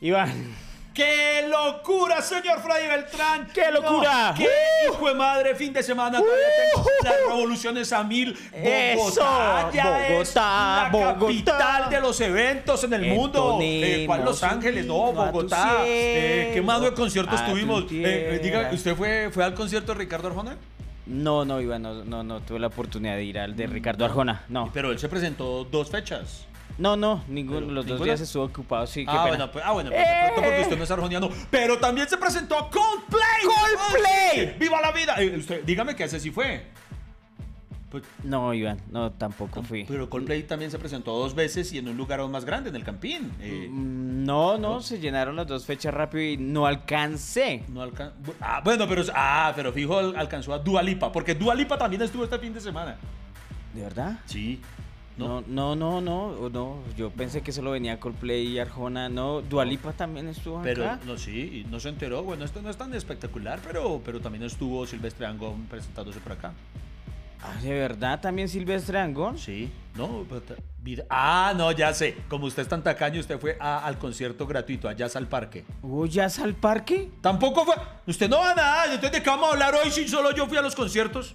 Iván. ¡Qué locura, señor Freddy Beltrán! ¡Qué locura! ¡Qué hijo de madre! Fin de semana todavía tengo las revoluciones a mil. Bogotá Eso, ya es Bogotá, la Bogotá. capital de los eventos en el mundo. Eh, ¿Cuál Los Ángeles? No, Bogotá. Eh, ¿Qué más de conciertos tuvimos? Eh, eh, diga. ¿usted fue, fue al concierto de Ricardo Arjona? No, no, Iván, no, no, no tuve la oportunidad de ir al de Ricardo Arjona. No. Pero él se presentó dos fechas. No, no, ninguno. Pero, Los dos ¿ninguna? días estuvo ocupado, sí, Ah bueno, pues, ah, bueno, pues de pronto porque usted no es arjoniano. Pero también se presentó Coldplay. ¡Coldplay! ¡Viva la vida! Eh, usted, dígame que ese sí fue. Pues, No, Iván, no, tampoco fui. pero Coldplay también se presentó dos veces y en un lugar aún más grande, en el Campín. Eh, Mm, No, no, se llenaron las dos fechas rápido y no alcancé. no alcan- ah, bueno, pero, ah, pero fijo al- alcanzó a Dualipa, porque Dualipa también estuvo este fin de semana. ¿De verdad? Sí. No, no, no, no, no. Yo pensé que solo venía Coldplay y Arjona. No, Dualipa también estuvo Pero acá. no, sí, no se enteró. Bueno, esto no es tan espectacular, pero, pero también estuvo Silvestre Angón presentándose por acá. Ah, ¿De verdad también Silvestre Angón? Sí, no, pero Ah, no, ya sé. Como usted es tan tacaño, usted fue a- al concierto gratuito, allá al parque. ¿Uy, ya al parque? Tampoco fue. Usted no va a nada. Entonces, ¿de qué vamos a hablar hoy si solo yo fui a los conciertos?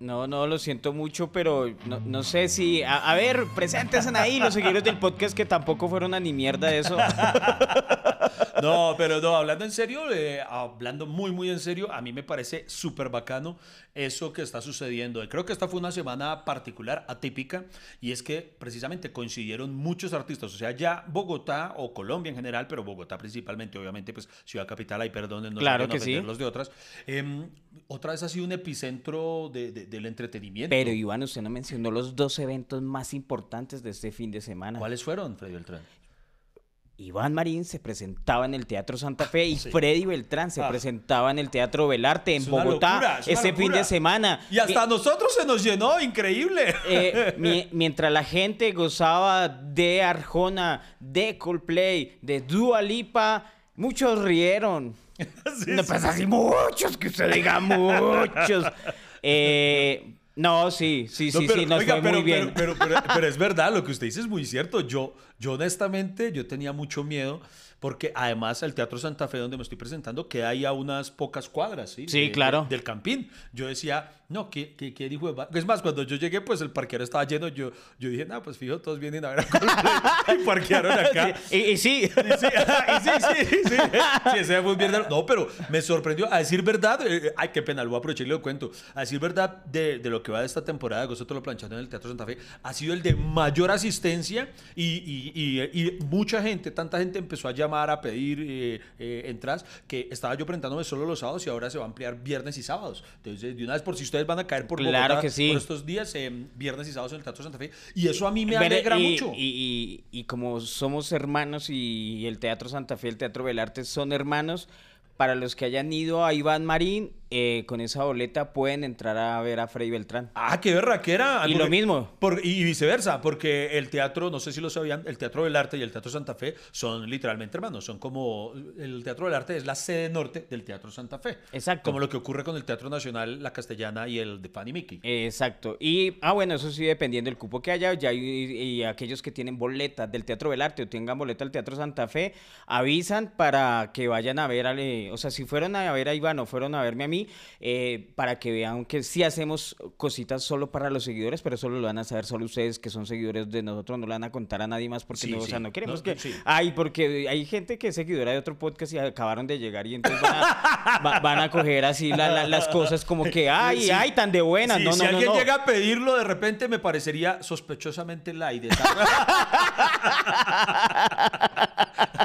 no, no, lo siento mucho, pero no, no sé si... A, a ver, preséntense ahí los seguidores del podcast que tampoco fueron a ni mierda de eso. No, pero no, hablando en serio, eh, hablando muy, muy en serio, a mí me parece súper bacano eso que está sucediendo. Creo que esta fue una semana particular, atípica, y es que precisamente coincidieron muchos artistas. O sea, ya Bogotá o Colombia en general, pero Bogotá principalmente, obviamente, pues Ciudad Capital, ahí perdonen, no Claro que sí. los de otras. Em, otra vez ha sido un epicentro de- de- del entretenimiento. Pero Iván, usted no mencionó los dos eventos más importantes de este fin de semana. ¿Cuáles fueron, Freddy Beltrán? Iván Marín se presentaba en el Teatro Santa Fe y Sí. Freddy Beltrán se Ah. presentaba en el Teatro Belarte en Es Bogotá locura, es una ese fin locura. de semana. Y hasta a nosotros se nos llenó, increíble. Eh, mi- mientras la gente gozaba de Arjona, de Coldplay, de Dua Lipa, muchos rieron. Sí, no, sí. pues así muchos, que usted diga muchos. Eh, no, sí, sí, sí, No, pero, sí, nos oiga, fue pero, muy bien. Pero, pero- pero- pero es verdad, lo que usted dice es muy cierto. Yo, yo honestamente, yo tenía mucho miedo porque además el Teatro Santa Fe donde me estoy presentando queda ahí a unas pocas cuadras, ¿sí? Sí, De- claro. de- del Campín. Yo decía, no, ¿qué, qué, qué hijo de ma-?" Es más, cuando yo llegué, pues el parqueadero estaba lleno. Yo, yo dije, no, pues fijo, todos vienen a ver a Coldplay", y parquearon acá. Sí, y, y sí. Y sí, y sí, sí, sí, sí, ese fue un viernes. No, pero me sorprendió. A decir verdad, eh, ay, qué pena, lo voy a aprovechar y lo cuento. A decir verdad, de, de lo que va de esta temporada, de Gozo lo planchando en el Teatro Santa Fe, ha sido el de mayor asistencia y, y- mucha gente, tanta gente empezó a llamar, a pedir eh, eh, entradas, que estaba yo presentándome solo los sábados y ahora se va a ampliar viernes y sábados. Entonces, de una vez, por si ustedes van a caer por Claro Bogotá que sí. por estos días, eh, viernes y sábados en el Teatro Santa Fe. Y eso a mí me Pero, alegra y, mucho. Y, y- y como somos hermanos y el Teatro Santa Fe y el Teatro Belarte son hermanos, para los que hayan ido a Iván Marín, eh, con esa boleta pueden entrar a ver a Freddy Beltrán. Ah, qué berraquera. Y lo mismo. por- y viceversa, porque el teatro, no sé si lo sabían, el Teatro del Arte y el Teatro Santa Fe son literalmente hermanos. Son como. El Teatro del Arte es la sede norte del Teatro Santa Fe. Exacto. Como lo que ocurre con el Teatro Nacional, la Castellana y el de Fanny Mickey. Exacto. Y, ah, bueno, eso sí, dependiendo del cupo que haya, ya, y, y aquellos que tienen boletas del Teatro Belarte o tengan boleta del Teatro Santa Fe, avisan para que vayan a ver, al, eh, o sea, si fueron a ver a Iván o fueron a verme a mí, eh, para que vean que sí hacemos cositas solo para los seguidores, pero solo lo van a saber solo ustedes que son seguidores de nosotros, no le van a contar a nadie más porque Sí, no, o sea, no queremos No, que... sí. Ay, porque hay gente que es seguidora de otro podcast y acabaron de llegar y entonces van a, va- van a coger así la- la- las cosas como que, ay, ay, tan de buenas. No, si no, alguien no. llega a pedirlo, de repente me parecería sospechosamente light.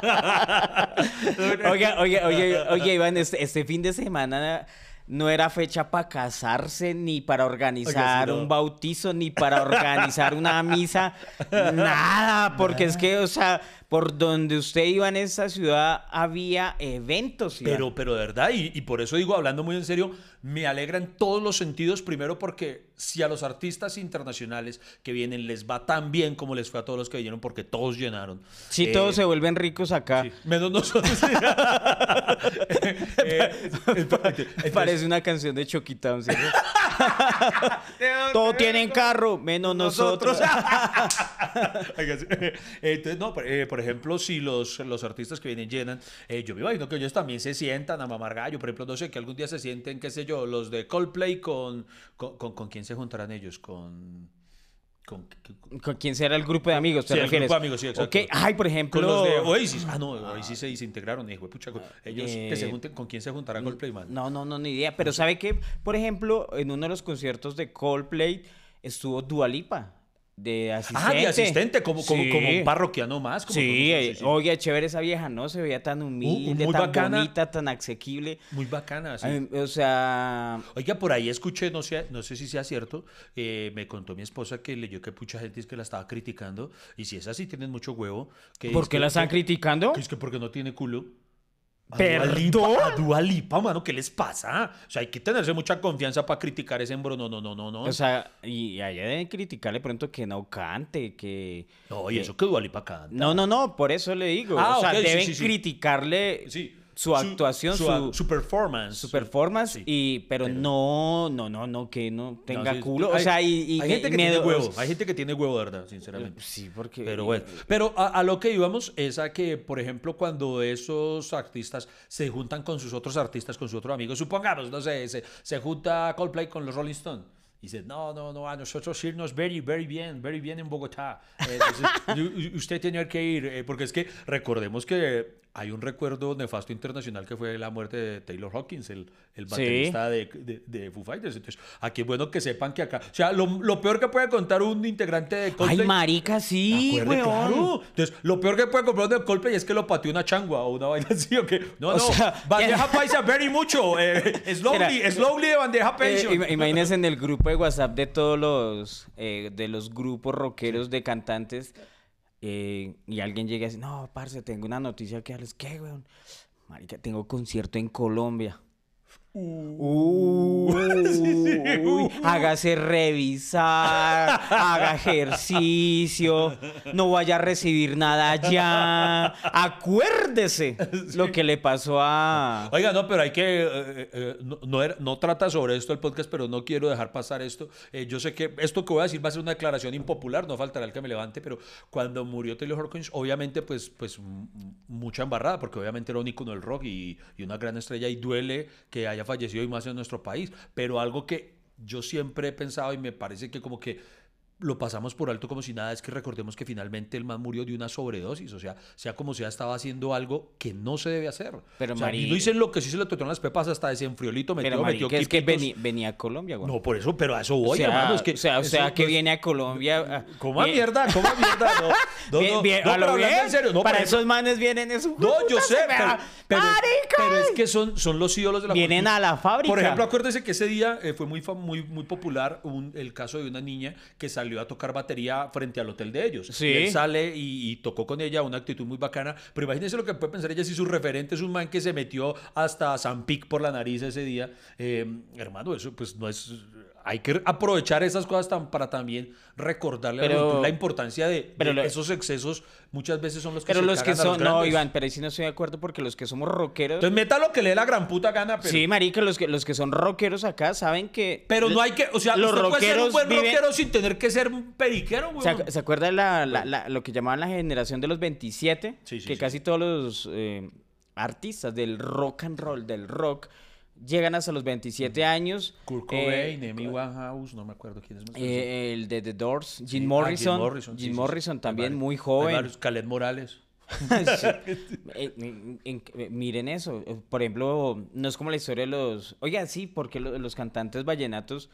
Oiga, oiga, oiga, oiga, Iván, este, este fin de semana no era fecha para casarse, ni para organizar no. un bautizo, ni para organizar una misa, nada, porque es que, o sea, por donde usted iba en esa ciudad había eventos. Iván. Pero, pero de verdad, y, y por eso digo, hablando muy en serio, me alegra en todos los sentidos. Primero porque si a los artistas internacionales que vienen les va tan bien como les fue a todos los que vinieron, porque todos llenaron. Sí, Eh, todos se vuelven ricos acá. sí, menos nosotros. Eh, entonces- Parece una canción de Choquita, ¿cierto? Todos tienen carro, menos nosotros. Sí. Eh, Entonces, no, por, eh, por ejemplo, si los, los artistas que vienen llenan, eh, yo me imagino que ellos también se sientan a mamar gallo. Por ejemplo, no sé, que algún día se sienten, qué sé yo, los de Coldplay con. ¿Con, con, con quién se juntarán ellos? Con. Con, ¿Con quién será el grupo de amigos? ¿Te Sí, el refieres? grupo de amigos, sí, exacto. Ok, Ay, por ejemplo. con los de Oasis. Ah, no, Oasis se desintegraron, hijo de pucha. Ellos que se Eh, junten, ¿con quién se juntará Coldplay, man? No, no, no, ni idea. Pero ¿sabe qué? Por ejemplo, en uno de los conciertos de Coldplay estuvo Dualipa de asistente. Ah, de asistente, como, como, Sí. como un parroquiano más. Como, Sí, como- oye, chévere esa vieja, ¿no? Se veía tan humilde, muy tan bacana. bonita, tan asequible. Muy bacana, sí. Ay, O sea, Oiga, por ahí escuché, no sé, no sé si sea cierto, eh, me contó mi esposa que leyó que mucha gente es que la estaba criticando, y si es así, tienen mucho huevo. Que ¿por qué que- la están criticando? que es que porque no tiene culo. ¿Perdón? A Dua Lipa, mano, ¿qué les pasa? O sea, hay que tenerse mucha confianza para criticar ese embro. No, no, no, no, no. O sea, y allá deben criticarle pronto que no cante, que... no, y eso que Dua Lipa canta. No, no, no, por eso le digo. Ah, o sea, deben sí, sí. criticarle Sí. Su actuación, su, su, su performance. su performance, Sí. y, pero, no, no, no, no, que no tenga No, sí, culo. o hay- sea, y, y hay gente que tiene huevo, hay gente que tiene huevo, de verdad, sinceramente. Sí, porque... Pero bueno, pero a, a lo que íbamos es a que, por ejemplo, cuando esos artistas se juntan con sus otros artistas, con sus otros amigos, supongamos, no sé, se, se junta Coldplay con los Rolling Stones. Y dice, no, no, no, a nosotros irnos very, very bien, very bien en Bogotá. Eh, Entonces, usted tenía que ir, eh, porque es que recordemos que hay un recuerdo nefasto internacional que fue la muerte de Taylor Hawkins, el, el Sí. baterista de, de, de Foo Fighters. Entonces, aquí es bueno que sepan que acá, o sea, lo, lo peor que puede contar un integrante de Coldplay. Ay, marica, sí, Acuerde, claro. Entonces, lo peor que puede comprar de Coldplay es que lo pateó una changua o una vaina así, ¿o qué? No, O no. sea, bandeja paisa, very mucho. Eh, slowly, Era- slowly de bandeja Eh, pension. ima- imagínense en el grupo de WhatsApp de todos los eh, de los grupos rockeros de cantantes eh, y alguien llega y dice, no, parce, tengo una noticia que darles. ¿Qué, weón? Marica, tengo concierto en Colombia. Uy, hágase revisar, haga ejercicio, no vaya a recibir nada ya. Acuérdese lo que le pasó a... Oiga, no, pero hay que. eh, eh, no, no era- no trata sobre esto el podcast, pero no quiero dejar pasar esto. Eh, yo sé que esto que voy a decir va a ser una declaración impopular, no faltará el que me levante, pero cuando murió Taylor Hawkins, obviamente, pues, pues mucha embarrada, porque obviamente era un ícono del rock y, y una gran estrella, y duele que haya fallecido y más en nuestro país. Pero algo que yo siempre he pensado y me parece que como que lo pasamos por alto como si nada, es que recordemos que finalmente el man murió de una sobredosis, o sea, sea como sea, estaba haciendo algo que no se debe hacer. Pero, o sea, no dicen lo que sí se le tocaron las pepas hasta desenfriolito, metió, Pero, metió marica, es que venía a Colombia, güey. No, por eso, pero a eso voy, o sea, hermano, es que o sea, o sea, que es- viene a Colombia. ¿Cómo a mierda? ¿Cómo a mierda? No, no, bien- no, bien, no, a lo pero bien, en serio, no, para esos manes vienen eso. No, yo sé, pero, pero, pero es que son, son los ídolos de la Vienen a la fábrica. Por ejemplo, acuérdese que ese día eh, fue muy, muy, muy popular un- el caso de una niña que salió a tocar batería frente al hotel de ellos. Sí. Y él sale y, y tocó con ella una actitud muy bacana. Pero imagínense lo que puede pensar ella si su referente es un man que se metió hasta San Pic por la nariz ese día. Eh, hermano, eso pues no es... Hay que aprovechar esas cosas para también recordarle a la la importancia de, pero de lo- esos excesos. Muchas veces son los que Pero se los que los son. No. Iván, pero ahí sí no estoy de acuerdo porque los que somos rockeros. Entonces meta lo que le dé la gran puta gana, pero... Sí, marica, los que, los que son rockeros acá saben que. Pero no hay que, o sea, los usted puede ser un rockeros buen viven- rockero sin tener que ser un periquero, ¿Se, güey. ac- se acuerda la, la- la- lo que llamaban la generación de los 27? Sí, sí, que sí. casi todos los eh, artistas del rock and roll, del rock, llegan hasta los 27 años. Kurt eh, Cobain, Amy Winehouse, no me acuerdo quién es más. eh, el de The Doors, Jim Sí, ah, Morrison. Morrison, Jim sí, sí, sí. Morrison Hay también varios. muy joven. Khaled Morales. Sí. Eh, en- en- eh, miren eso. eh, Por ejemplo, no es como la historia de los. Oiga, sí, porque lo- los cantantes vallenatos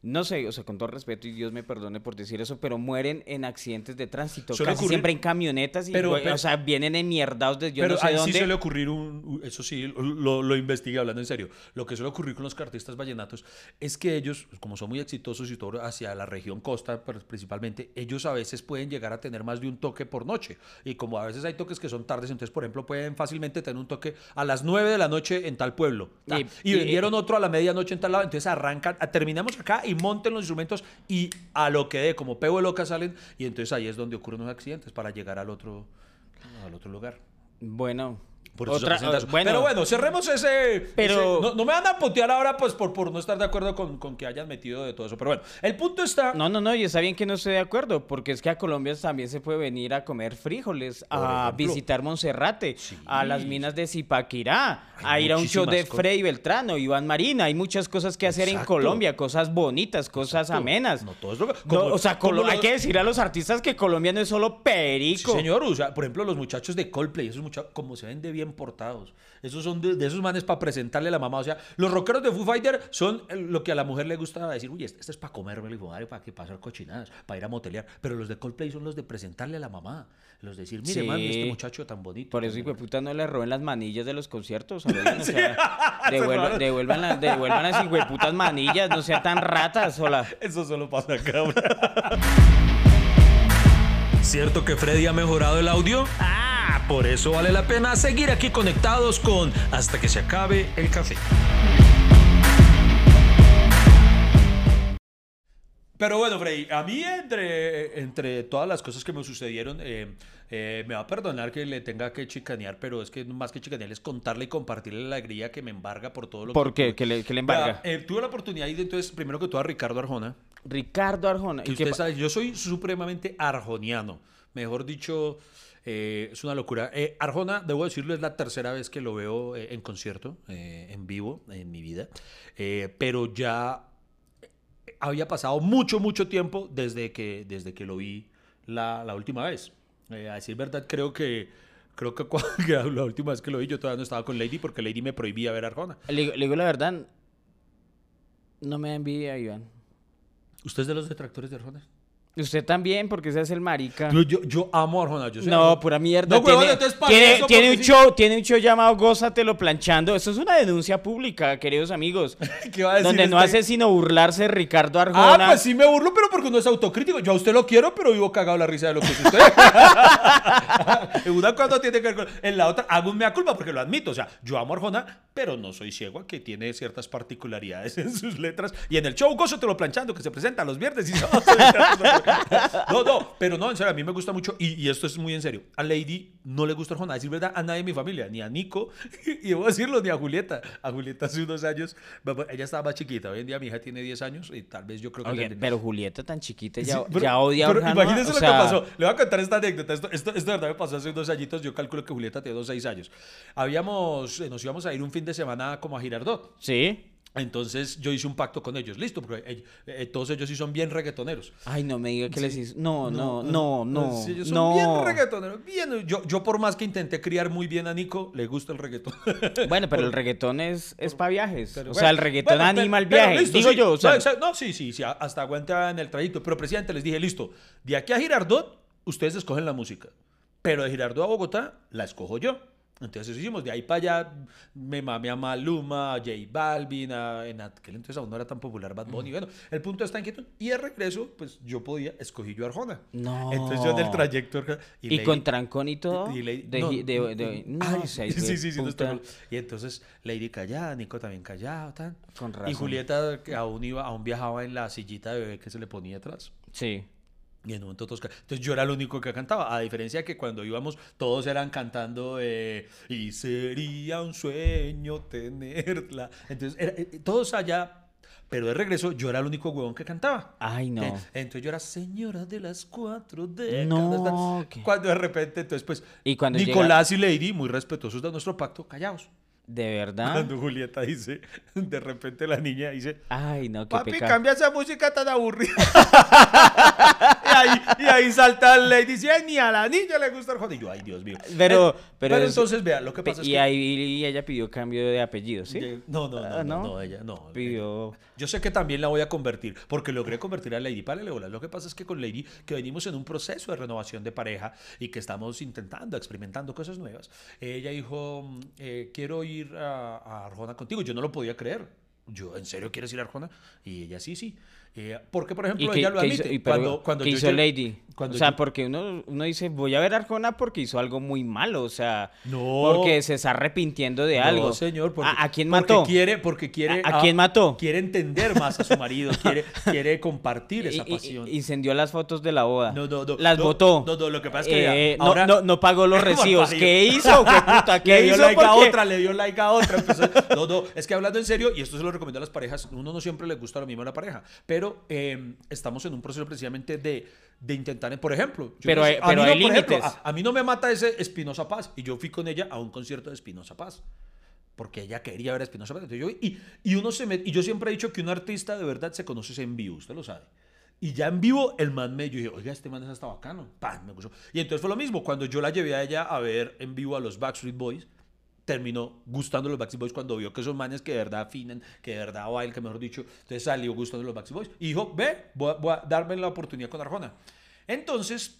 no sé, o sea, con todo respeto y Dios me perdone por decir eso, pero mueren en accidentes de tránsito, Suele casi ocurrir- siempre en camionetas y, Pero- o sea, vienen enmierdados de yo Pero no sé ahí dónde. sí suele ocurrir un, eso sí, lo, lo investigué hablando en serio. Lo que suele ocurrir con los cartistas vallenatos es que ellos, como son muy exitosos y todo hacia la región costa pero principalmente, ellos a veces pueden llegar a tener más de un toque por noche. Y como a veces hay toques que son tardes, entonces, por ejemplo, pueden fácilmente tener un toque a las 9 de la noche en tal pueblo. Y- Y, y- vendieron otro a la medianoche en tal lado, entonces arrancan, terminamos acá y monten los instrumentos y a lo que dé, como peo de loca salen, y entonces ahí es donde ocurren los accidentes para llegar al otro, al otro lugar. Bueno, Por eso otra, bueno, Pero bueno, cerremos ese. Pero- ese- no, no me van a putear ahora pues por, por no estar de acuerdo con, con que hayan metido de todo eso. Pero bueno, el punto está. No, no, no, y está bien que no esté de acuerdo, porque es que a Colombia también se puede venir a comer frijoles, a ejemplo. visitar Monserrate, a las minas de Zipaquirá, a ir a un show de. Freddy Beltrán o Iván Marina. Hay muchas cosas que hacer en. Colombia, cosas bonitas, cosas amenas. No todo es lo que- No, como- o sea, hay que decir a los artistas que Colombia no es solo Sí, perico. señor, o sea, por ejemplo, los muchachos de Coldplay, esos muchachos, como se ven de bien portados. Esos son de, de esos manes para presentarle a la mamá. O sea, los rockeros de Foo Fighter son lo que a la mujer le gusta decir, uy, este, este es para comerme para que pasar cochinadas, para ir a motelear. Pero los de Coldplay son los de presentarle a la mamá. Los de decir, mire, Sí. mami, este muchacho tan bonito. Por eso, hijo de bonito". puta, no le roben las manillas de los conciertos. bien, o sea, devuelvan, devuelvan, las- devuelvan las hijo de putas manillas, no sean tan ratas, hola. Eso solo pasa acá. bro. ¿Cierto que Freddy ha mejorado el audio? Ah, por eso vale la pena seguir aquí conectados con Hasta que se acabe el café. Pero bueno, Freddy, a mí entre, entre todas las cosas que me sucedieron, eh, eh, me va a perdonar que le tenga que chicanear, pero es que más que chicanear es contarle y compartirle la alegría que me embarga por todo lo ¿Por que... qué? ¿Qué le, qué le embarga? Eh, tuve la oportunidad de ir entonces, primero que todo, a Ricardo Arjona. Ricardo Arjona. Que ¿y usted sabe, yo soy supremamente arjoniano. Mejor dicho, eh, es una locura. Eh, Arjona, debo decirlo, es la tercera vez que lo veo eh, en concierto, eh, en vivo, en mi vida. Eh, pero ya había pasado mucho, mucho tiempo desde que, desde que lo vi la, la última vez. Eh, a decir verdad, creo que, creo que, cuando- que la última vez que lo vi yo todavía no estaba con Lady porque Lady me prohibía ver a Arjona. Le, digo- le digo la verdad, no me envidia, Iván. ¿Usted es de los detractores de Arjona? Usted también, porque se hace el marica. Yo, yo, yo amo a Arjona. Yo soy No, pura mierda. No, tiene, tiene, tiene un sí. show, tiene un show llamado Gózatelo planchando. Eso es una denuncia pública, queridos amigos. ¿Qué va a decir donde no este? hace sino burlarse de Ricardo Arjona. Ah, pues sí me burlo, pero porque uno es autocrítico. Yo a usted lo quiero, pero vivo cagado la risa de lo que es usted. en una cuando tiene que ver con... En la otra, hago un mea culpa porque lo admito. O sea, yo amo a Arjona, pero no soy ciego a que tiene ciertas particularidades en sus letras. Y en el show Gozo te lo planchando, que se presenta los viernes y. No, no, pero no, en serio, a mí me gusta mucho. Y, y esto es muy en serio. A Lady no le gusta Arjona. A decir verdad, a nadie de mi familia, ni a Nico, y debo decirlo, ni a Julieta. A Julieta hace unos años, ella estaba más chiquita. Hoy en día mi hija tiene 10 años y tal vez yo creo que... Le- pero Julieta tan chiquita ya, Sí, pero- ya odia a Arjona, Imagínense o lo sea, que pasó. Le voy a contar esta anécdota. Esto, esto, esto de verdad me pasó hace unos añitos. Yo calculo que Julieta tiene dos seis años. Habíamos, eh, nos íbamos a ir un fin de semana como a Girardot. Sí. Entonces yo hice un pacto con ellos. Listo, porque eh, todos ellos sí son bien reggaetoneros. Ay, no me diga que les hizo. No, no, no, no. Ellos son bien reggaetoneros. Bien. Yo, yo por más que intenté criar muy bien a Nico, le gusta el reggaetón. Bueno, pero el reggaetón es, es para viajes. O sea, el reggaetón anima el viaje. listo, Digo yo, no, sí, sí, sí, hasta aguanta en el trayecto. Pero, presidente, les dije, listo, de aquí a Girardot, ustedes escogen la música. Pero de Girardot a Bogotá, la escojo yo. Entonces eso hicimos, de ahí para allá me mamé a Maluma, a J Balvin, a, en aquel entonces aún no era tan popular Bad Bunny. Bueno, el punto está en que y de regreso, pues yo podía, escogí yo Arjona. No. Entonces yo en el trayecto... y, leí- con trancón y todo. y Lady- de, no, gi- de- de- no, ay, sí, sí, sí, no Y entonces Lady callada, Nico también callado, tan. Con Y razón. Julieta que aún iba, aún viajaba en la sillita de bebé que se le ponía atrás. Sí. Y en un momento todos Entonces yo era el único que cantaba. A diferencia de que cuando íbamos, todos eran cantando eh, y sería un sueño tenerla. Entonces era- eh, todos allá. Pero de regreso, yo era el único huevón que cantaba. Ay, no. Eh, Entonces yo era señora de las cuatro décadas. No. ¿qué? Cuando de repente, entonces pues, Y cuando llega- Nicolás y Lady, muy respetuosos de nuestro pacto, callados. De verdad. Cuando Julieta dice, de repente la niña dice, Ay, no, qué papi, pecado. cambia esa música tan aburrida. y ahí, y ahí salta Lady dice, "Ay, ni a la niña le gusta Arjona. Y yo, ay, Dios mío. Pero- Eh, pero es- entonces, vea, lo que pasa es y que... ahí y ella pidió cambio de apellido, ¿sí? No, no, no, Ah, no, ¿no? no, ella, no. Pidió... Yo sé que también la voy a convertir, porque logré convertir a Lady para bolas. Lo que pasa es que con Lady, que venimos en un proceso de renovación de pareja y que estamos intentando, experimentando cosas nuevas, ella dijo, mm, eh, quiero ir a, a Arjona contigo. Yo no lo podía creer. Yo, ¿en serio quieres ir a Arjona? Y ella, sí, sí. Eh, porque, por ejemplo, ¿Y qué, ella lo admite. hizo, cuando, cuando yo hizo Lady? cuando o sea, yo- porque uno, uno dice, voy a ver a Arjona porque hizo algo muy malo, o sea, No. porque se está arrepintiendo de No, algo. señor. Porque, ¿A, a quién porque mató? Quiere, porque quiere. ¿A- a quién mató? Quiere entender más a su marido. quiere, quiere compartir esa y- pasión. Y, incendió las fotos de la boda. No, no, no, Las no, botó. no, no, lo que pasa es que Eh, no, ahora- no, no pagó los recibos. ¿Qué hizo? ¿Qué puta? ¿Qué le dio hizo? like a Porque- otra, le dio like a otra. empezó- no, no, es que hablando en serio, y esto se lo recomiendo a las parejas, uno no siempre le gusta lo mismo a la pareja, pero eh, estamos en un proceso precisamente de, de intentar, por ejemplo, yo Pero no sé, hay- a pero mí hay no, por ejemplo, a, a mí no me mata ese Espinosa Paz, y yo fui con ella a un concierto de Espinosa Paz. Porque ella quería ver a Espinosa Paz. Yo, y, y uno se met- y yo siempre he dicho que un artista de verdad se conoce en vivo, usted lo sabe. Y ya en vivo, el man me yo dije, oiga, este man es hasta bacano. ¡Pam! Me gustó. Y entonces fue lo mismo. Cuando yo la llevé a ella a ver en vivo a los Backstreet Boys, terminó gustando los Backstreet Boys cuando vio que esos manes que de verdad afinan, que de verdad bailan, que mejor dicho, entonces salió gustando los Backstreet Boys. Y dijo, ve, voy a, voy a darme la oportunidad con Arjona. Entonces,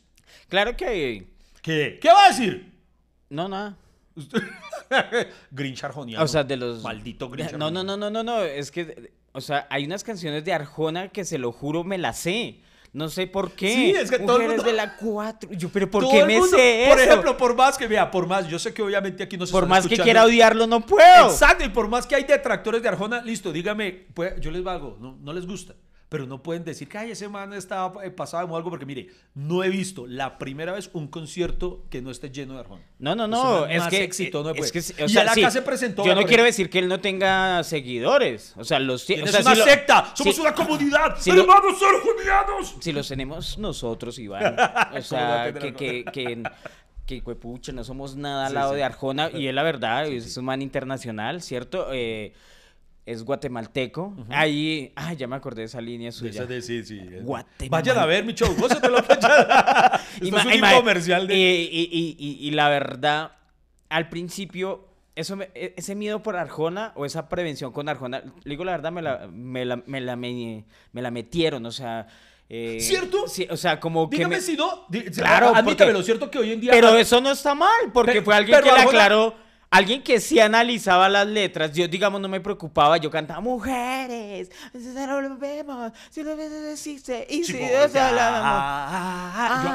Claro que... ¿qué? ¿Qué va a decir? No, nada. Grinch arjoniano. O sea, de los... Maldito Grinch No, no, no, no, no, no. Es que, o sea, hay unas canciones de Arjona que se lo juro me las sé. No sé por qué. Sí, es que todo el mundo- de la 4. Yo, pero ¿por Todo qué me mundo- sé Por eso? ejemplo, por más que, vea, por más, yo sé que obviamente aquí no se por más que quiera odiarlo, no puedo. Exacto, y por más que hay detractores de Arjona, listo, dígame, pues, yo les valgo, no, no les gusta. Pero no pueden decir que Ay, ese man estaba eh, pasado moda", algo, porque mire, no he visto la primera vez un concierto que no esté lleno de Arjona. No, no, no, man es que éxito no es que sí, o y sea, acá sí, se presentó. Yo no quiero decir que él no tenga seguidores, o sea, los tiene, o "Tienes sea, una si lo- secta, somos si- una comunidad, si lo- hermanos arjonianos. Si los tenemos nosotros, Iván. O sea, que, que, que, que hijuepucha, no somos nada al Sí, lado sí. de Arjona. Y él, la verdad, es un man internacional, ¿cierto? Eh, es guatemalteco. Ahí, ay, ya me acordé de esa línea suya. Esa de- sí, sí. Vayan a ver mi show, gózatelo. Y es un infomercial de... y, y- y- la verdad, al principio, eso me- e- ese miedo por Arjona o esa prevención con Arjona, le digo la verdad, me la, me la, me la, me- me la metieron, o sea... eh, ¿Cierto? Sí, o sea, como que... Dígame me- si no. Claro, admítame, lo cierto que hoy en día... Pero eso no está mal, porque fue alguien que le Arjona- aclaró, alguien que sí analizaba las letras. Yo, digamos, no me preocupaba, yo cantaba mujeres, lo vemos, si lo existe, y si.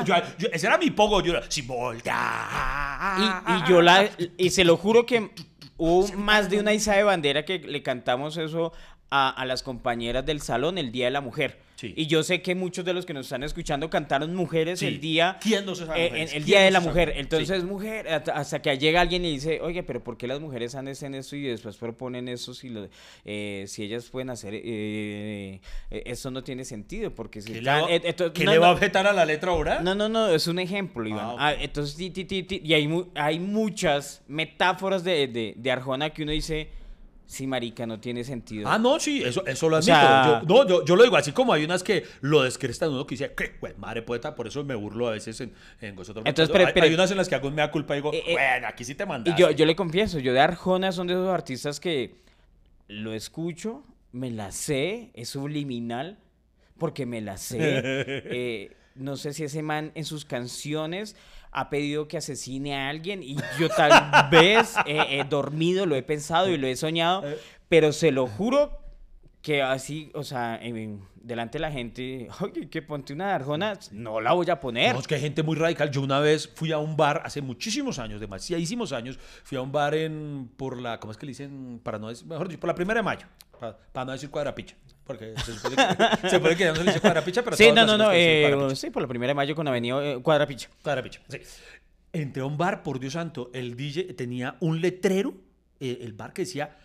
Yo- yo- yo- ese era mi pogo. Yo era Simbolda. Y, y yo la, y se lo juro que hubo más de una Isa de bandera que le cantamos eso a, a las compañeras del salón el Día de la Mujer. Sí. Y yo sé que muchos de los que nos están escuchando cantaron mujeres Sí. el día. ¿Quién no se sabe eh, el ¿Quién Día de la sabe Mujer. mujeres? Entonces, mujer, hasta, que llega alguien y dice, oye, pero ¿por qué las mujeres hacen esto y después proponen eso si, lo- eh, si ellas pueden hacer eh, eh, eso no tiene sentido? Porque si ¿Qué le están- va, eh, esto- qué no, le va a objetar a la letra ahora? no, no, no, es un ejemplo, Iván. Ah, ok. Ah, entonces, ti, ti, ti, y hay, mu- hay muchas metáforas de, de, de Arjona que uno dice, sí, marica, no tiene sentido. Ah, no, sí, eso, eso lo O admito. sea- yo, no, yo, yo lo digo así como hay unas que lo descrestan uno que dice, ¿qué? Madre poeta, por eso me burlo a veces en, en Vosotros. Entonces, hay, pero- pero- hay unas en las que hago mea culpa y digo, Eh, eh, bueno, aquí sí te y mandaste. yo, yo le confieso, yo de Arjona son de esos artistas que lo escucho, me la sé, es subliminal, porque me la sé. Eh, no sé si ese man en sus canciones ha pedido que asesine a alguien y yo tal vez eh, he dormido, lo he pensado y lo he soñado, Eh. pero se lo juro que así, o sea, en- delante de la gente, oye, que ponte una Arjona, no la voy a poner. No, es que hay gente muy radical. Yo una vez fui a un bar hace muchísimos años, demasiadísimos años. Fui a un bar en, por la, ¿cómo es que le dicen? Para no decir, mejor dicho, por la primera de mayo. Para, para no decir cuadrapicha. Porque se supone que, se supone que ya no se le dice cuadrapicha, pero Sí, no, no, no, eh, sí, por la primera de mayo con Avenida eh, Cuadrapicha. Cuadrapicha, sí. Entré a un bar, por Dios santo, el DJ tenía un letrero, eh, el bar que decía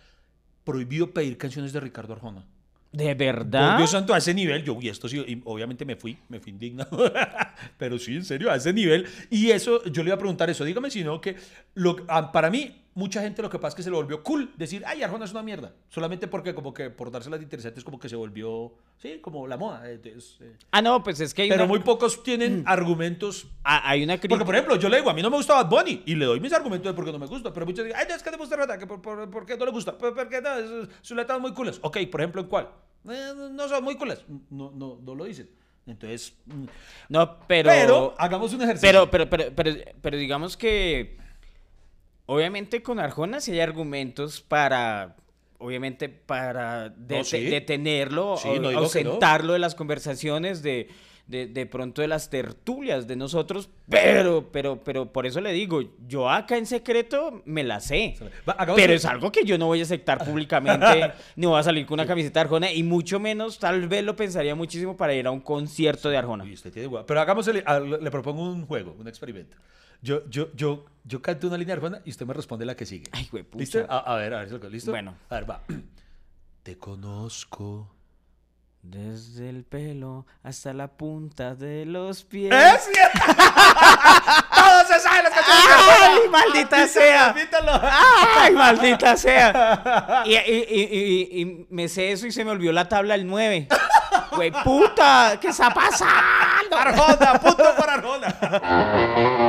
prohibido pedir canciones de Ricardo Arjona. ¿De Por verdad? Dios santo, a ese nivel, yo, y esto sí, y obviamente me fui, me fui indignado, pero sí, en serio, a ese nivel. Y eso, yo le iba a preguntar eso, dígame si no, que lo, ah, para mí, mucha gente lo que pasa es que se le volvió cool decir, ay, Arjona es una mierda. Solamente porque como que por dárselas de interesantes como que se volvió, sí, como la moda. Entonces, eh, Ah, no, pues es que hay Pero una, muy pocos tienen argumentos. ah, hay una crítica. Porque, por ejemplo, yo le digo, a mí no me gusta Bad Bunny y le doy mis argumentos de por qué no me gusta. Pero muchos dicen, ay, es que te gusta Rata, que por, por- ¿por qué no le gusta? "Pues porque no, es- sus letras muy coolas. Ok, por ejemplo, ¿en cuál? "Eh, no son muy coolas. No, no, no lo dicen. Entonces, mm, No, pero... pero, hagamos un ejercicio. Pero, pero, pero, pero, pero digamos que obviamente con Arjona sí hay argumentos para, obviamente para de- No, sí. detenerlo, Sí, o- no que no. ausentarlo de las conversaciones, de, de, de pronto de las tertulias de nosotros, pero, pero, pero por eso le digo, yo acá en secreto me la sé. Pero es algo que yo no voy a aceptar públicamente, ni voy a salir con una camiseta de Arjona, y mucho menos, tal vez lo pensaría muchísimo para ir a un concierto de Arjona. Usted tiene. Pero hagamos, le propongo un juego, un experimento. Yo, yo, yo, yo canto una línea de Arjona y usted me responde la que sigue. Ay, güeypucha. ¿Listo? A, a ver, a ver, ¿listo? Bueno. A ver, va. Te conozco. Desde el pelo hasta la punta de los pies. ¡Es cierto! ¡Todos se saben las canciones de! ¡Ay, maldita sea! ¡Ay, maldita sea! Y, y- y- y- y me sé eso y se me olvidó la tabla del 9. ¡Güey, puta! ¿Qué está pasando? Arjona, punto para Arjona.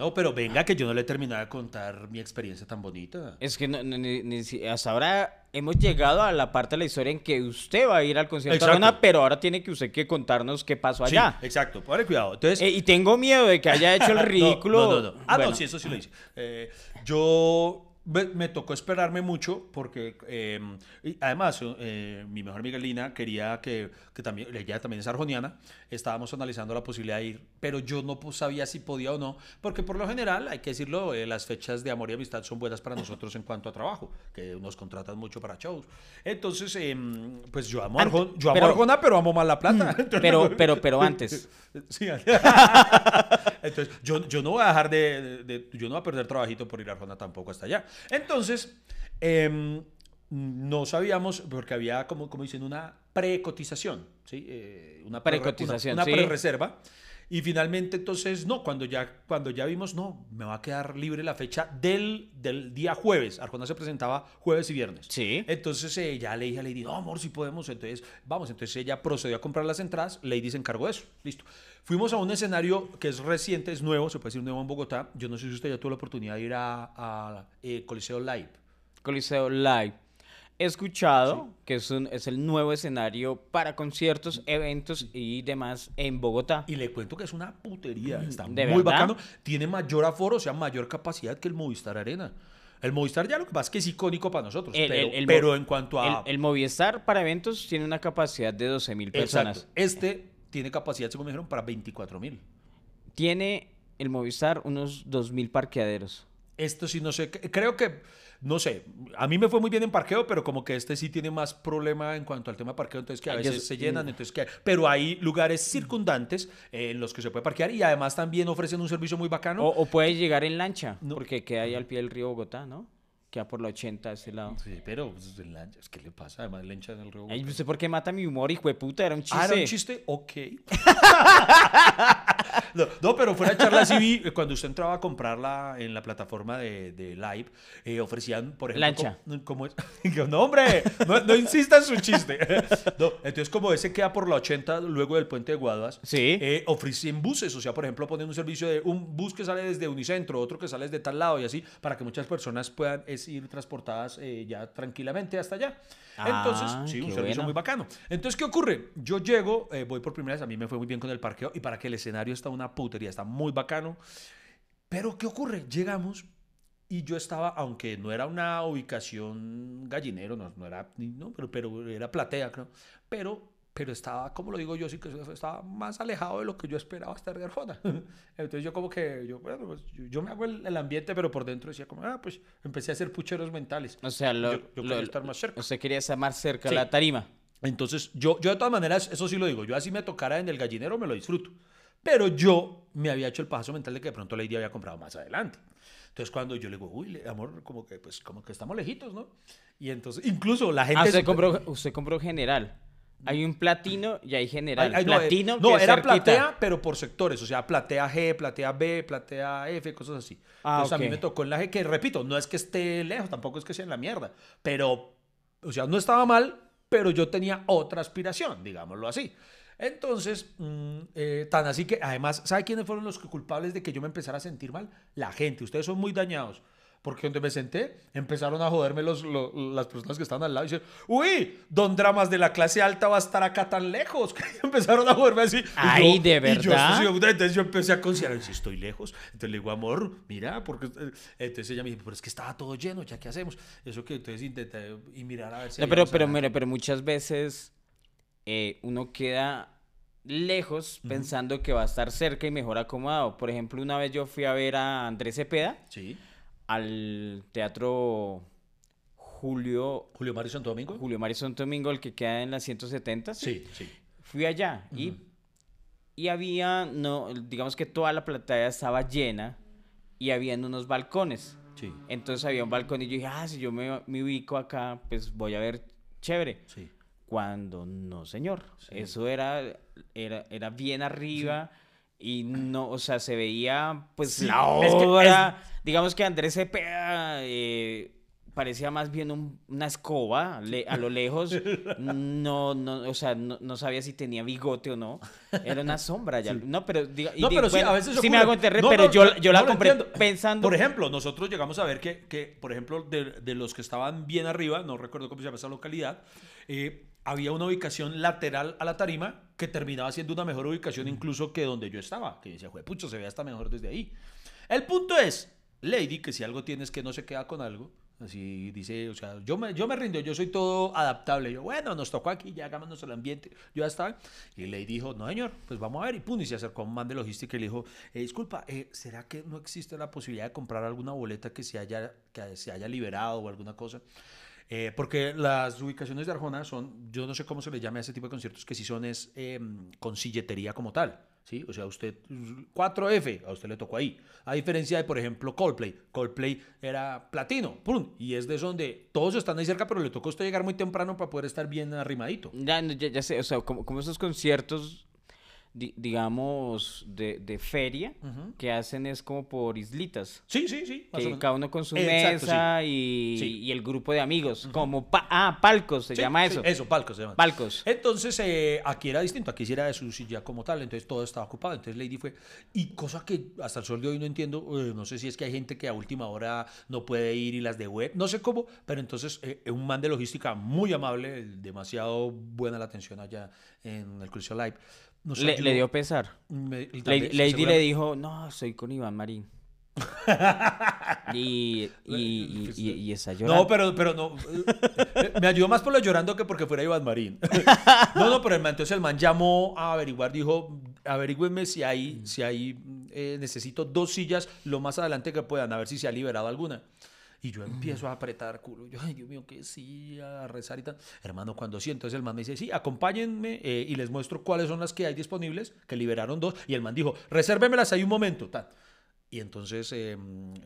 No, pero venga que yo no le he terminado de contar mi experiencia tan bonita. Es que no- no- ni- ni hasta ahora hemos llegado a la parte de la historia en que usted va a ir al concierto de. Arjona, pero ahora tiene que usted que contarnos qué pasó Sí, allá. exacto, ponle cuidado. Entonces, Eh, y tengo miedo de que haya hecho el ridículo. No, no, no. Ah, Bueno, no, sí, eso sí lo hice. Eh, yo me, me tocó esperarme mucho porque eh, y además eh, mi mejor amiga Lina quería que, que también, ella también es arjoniana, estábamos analizando la posibilidad de ir, pero yo no sabía si podía o no, porque por lo general, hay que decirlo, eh, las fechas de amor y amistad son buenas para nosotros en cuanto a trabajo, que nos contratan mucho para shows. Entonces, em, pues yo amo, Arjona, yo amo pero- Arjona, pero amo más la plata. Pero, pero, pero antes. Sí. Entonces, yo, yo no voy a dejar de, Yo no voy a perder trabajito por ir a Arjona tampoco hasta allá. Entonces, em, no sabíamos, porque había, como, como dicen, una precotización, ¿sí? Eh, una pre- Precotización, Una, sí. una pre-reserva. Y finalmente, entonces, no, cuando ya, cuando ya vimos, no, me va a quedar libre la fecha del, del día jueves. Arjona se presentaba jueves y viernes. Sí. Entonces eh, ya le dije a Lady, no, amor, si podemos. Entonces, vamos. Entonces ella procedió a comprar las entradas. Lady se encargó de eso. Listo. Fuimos a un escenario que es reciente, es nuevo, se puede decir nuevo en Bogotá. Yo no sé si usted ya tuvo la oportunidad de ir a, a, eh, Coliseo Live. Coliseo Live. He escuchado que es, un, es el nuevo escenario para conciertos, eventos y demás en Bogotá. Y le cuento que es una putería. Está ¿De muy verdad? bacano. Tiene mayor aforo, o sea, mayor capacidad que el Movistar Arena. El Movistar ya lo que pasa es que es icónico para nosotros. El- pero el- el pero mo- en cuanto a... El, Movistar para eventos tiene una capacidad de 12 mil personas. Exacto. Este tiene capacidad, según me dijeron, para 24 mil. Tiene el Movistar unos 2 mil parqueaderos. Esto sí no sé, creo que, no sé, a mí me fue muy bien en parqueo, pero como que este sí tiene más problema en cuanto al tema de parqueo, entonces que a veces se llenan, entonces que, pero hay lugares circundantes eh, en los que se puede parquear y además también ofrecen un servicio muy bacano. O, o puede llegar en lancha, No. porque queda ahí al pie del río Bogotá, ¿no? Queda por la 80 a ese lado. Sí, pero pues, en la- es que le pasa, además le enchan el. Ay, ¿usted por qué mata mi humor, hijo de puta? Era un chiste. Ah, era un chiste, ok. no, no, pero fuera de charla sí vi, eh, cuando usted entraba a comprarla en la plataforma de, de Live, eh, ofrecían, por ejemplo... Lancha. Como, como es- no, hombre, no, no insista en su chiste. no, entonces como ese queda por la 80 luego del puente de Guaduas, Sí. eh, ofrecen buses, o sea, por ejemplo, ponen un servicio de un bus que sale desde Unicentro, otro que sale desde tal lado y así, para que muchas personas puedan ir transportadas eh, ya tranquilamente hasta allá. Entonces, Ah, sí, un servicio bueno. muy bacano. Entonces, ¿qué ocurre? Yo llego, eh, voy por primera vez, a mí me fue muy bien con el parqueo y para que el escenario está una putería, está muy bacano. Pero, ¿qué ocurre? Llegamos y yo estaba, aunque no era una ubicación gallinero, no, no era, no, pero, pero era platea, creo. Pero, pero estaba, como lo digo yo, sí que estaba más alejado de lo que yo esperaba estar de Arjona. Entonces yo como que, yo, bueno, pues, yo, me hago el, el ambiente, pero por dentro decía como, ah, pues empecé a hacer pucheros mentales. O sea, lo, yo, yo lo- quería estar más cerca. usted quería estar más cerca de Sí. la tarima. Entonces, yo, yo de todas maneras, eso sí lo digo, yo así me tocara en el gallinero, me lo disfruto. Pero yo me había hecho el paso mental de que de pronto Lady había comprado más adelante. Entonces cuando yo le digo, uy, amor, como que, pues, como que estamos lejitos, ¿no? Y entonces, incluso la gente... Ah, usted compró, usted compró general. Hay un platino y hay general. Ay, ay, no, eh, platino no, que era cerquita. platea, pero por sectores. O sea, platea G, platea B, platea F, cosas así. Ah, Entonces a mí me tocó en la G, que repito, no es que esté lejos, tampoco es que sea en la mierda. Pero, o sea, no estaba mal, pero yo tenía otra aspiración, digámoslo así. Entonces, mm, eh, tan así que, además, ¿sabe quiénes fueron los culpables de que yo me empezara a sentir mal? La gente. Ustedes son muy dañados. Porque donde me senté, empezaron a joderme los, lo- las personas que estaban al lado y decían, uy, Don Dramas de la clase alta va a estar acá tan lejos. empezaron a joderme así. Y Ay, yo- ¿de y yo, verdad? entonces yo empecé a considerar, si estoy lejos. Entonces le digo, amor, mira, porque... eh, Entonces ella me dijo, pero es que estaba todo lleno, ¿ya qué hacemos? Eso que entonces intenté y mirar a ver si... No, pero, pero, mire, pero muchas veces eh, uno queda lejos pensando que va a estar cerca y mejor acomodado. Por ejemplo, una vez yo fui a ver a Andrés Cepeda Sí. Al teatro Julio, Julio Mario Santo Domingo. Julio Mario Santo Domingo, el que queda en la 170. Sí, sí. Fui allá y, y había, no, digamos que toda la platea estaba llena y habían unos balcones. Sí, Entonces había un balcón y yo dije, ah, si yo me, me ubico acá, pues voy a ver chévere. sí. Cuando no, señor. Eso era, era, era bien arriba y no, o sea, se veía pues Sí, la es que obra. Digamos que Andrés Cepeda eh, parecía más bien un- una escoba le- a lo lejos. No, no, o sea, no, no sabía si tenía bigote o no. Era una sombra ya. No, pero diga, y No, digo, pero sí, bueno, a veces sí me hago entender, No, pero no, yo, yo la compré pensando. Por ejemplo, nosotros llegamos a ver que, que, por ejemplo, de, de los que estaban bien arriba, no recuerdo cómo se llama esa localidad, eh, había una ubicación lateral a la tarima que terminaba siendo una mejor ubicación incluso que donde yo estaba, que decía, pucho, se ve hasta mejor desde ahí. El punto es, Lady, que si algo tienes que no se queda con algo, así dice, o sea, yo me, yo me rindo, yo soy todo adaptable. Yo, bueno, nos tocó aquí, ya hagámonos el ambiente. Yo ya estaba. Y Lady dijo, no, señor, pues vamos a ver. Y pum, y se acercó a un man de logística y le dijo, eh, disculpa, eh, ¿será que no existe la posibilidad de comprar alguna boleta que se haya, que se haya liberado o alguna cosa? Eh, porque las ubicaciones de Arjona son, yo no sé cómo se le llama a ese tipo de conciertos, que sí son es eh, con silletería como tal. ¿sí? O sea, usted, 4F, a usted le tocó ahí. A diferencia de, por ejemplo, Coldplay. Coldplay era platino, ¡pum! Y es de donde todos están ahí cerca, pero le tocó a usted llegar muy temprano para poder estar bien arrimadito. Ya, ya, sé, o sea, como esos conciertos, di- digamos, de, de feria, que hacen es como por islitas. Sí, sí, sí. Que cada uno con su Exacto, mesa y, Sí. y el grupo de amigos. Como, pa- ah, palcos se Sí, llama eso. eso, palcos se llama. Palcos. Entonces, eh, aquí era distinto, aquí sí era de su silla como tal, entonces todo estaba ocupado, entonces Lady fue, y cosa que hasta el sol de hoy no entiendo, eh, no sé si es que hay gente que a última hora no puede ir y las de web, no sé cómo, pero entonces eh, un man de logística muy amable, demasiado buena la atención allá en el Crucio Live. Nos Le, le dio pesar. Me- Lady, le dijo, no, estoy con Iván Marín. y, y, y, y- está llorando. No, pero, pero no. eh, Me ayudó más por lo llorando que porque fuera Iván Marín. No, no, pero el man, entonces el man llamó a averiguar, dijo, averigüenme si hay, si hay, eh, necesito dos sillas lo más adelante que puedan, a ver si se ha liberado alguna. Y yo empiezo a apretar culo. Yo, ay, Dios mío, que sí, a rezar y tal. Hermano, cuando sí, entonces el man me dice, sí, acompáñenme eh, y les muestro cuáles son las que hay disponibles, que liberaron dos. Y el man dijo, resérvemelas ahí un momento, tal. Y entonces, eh,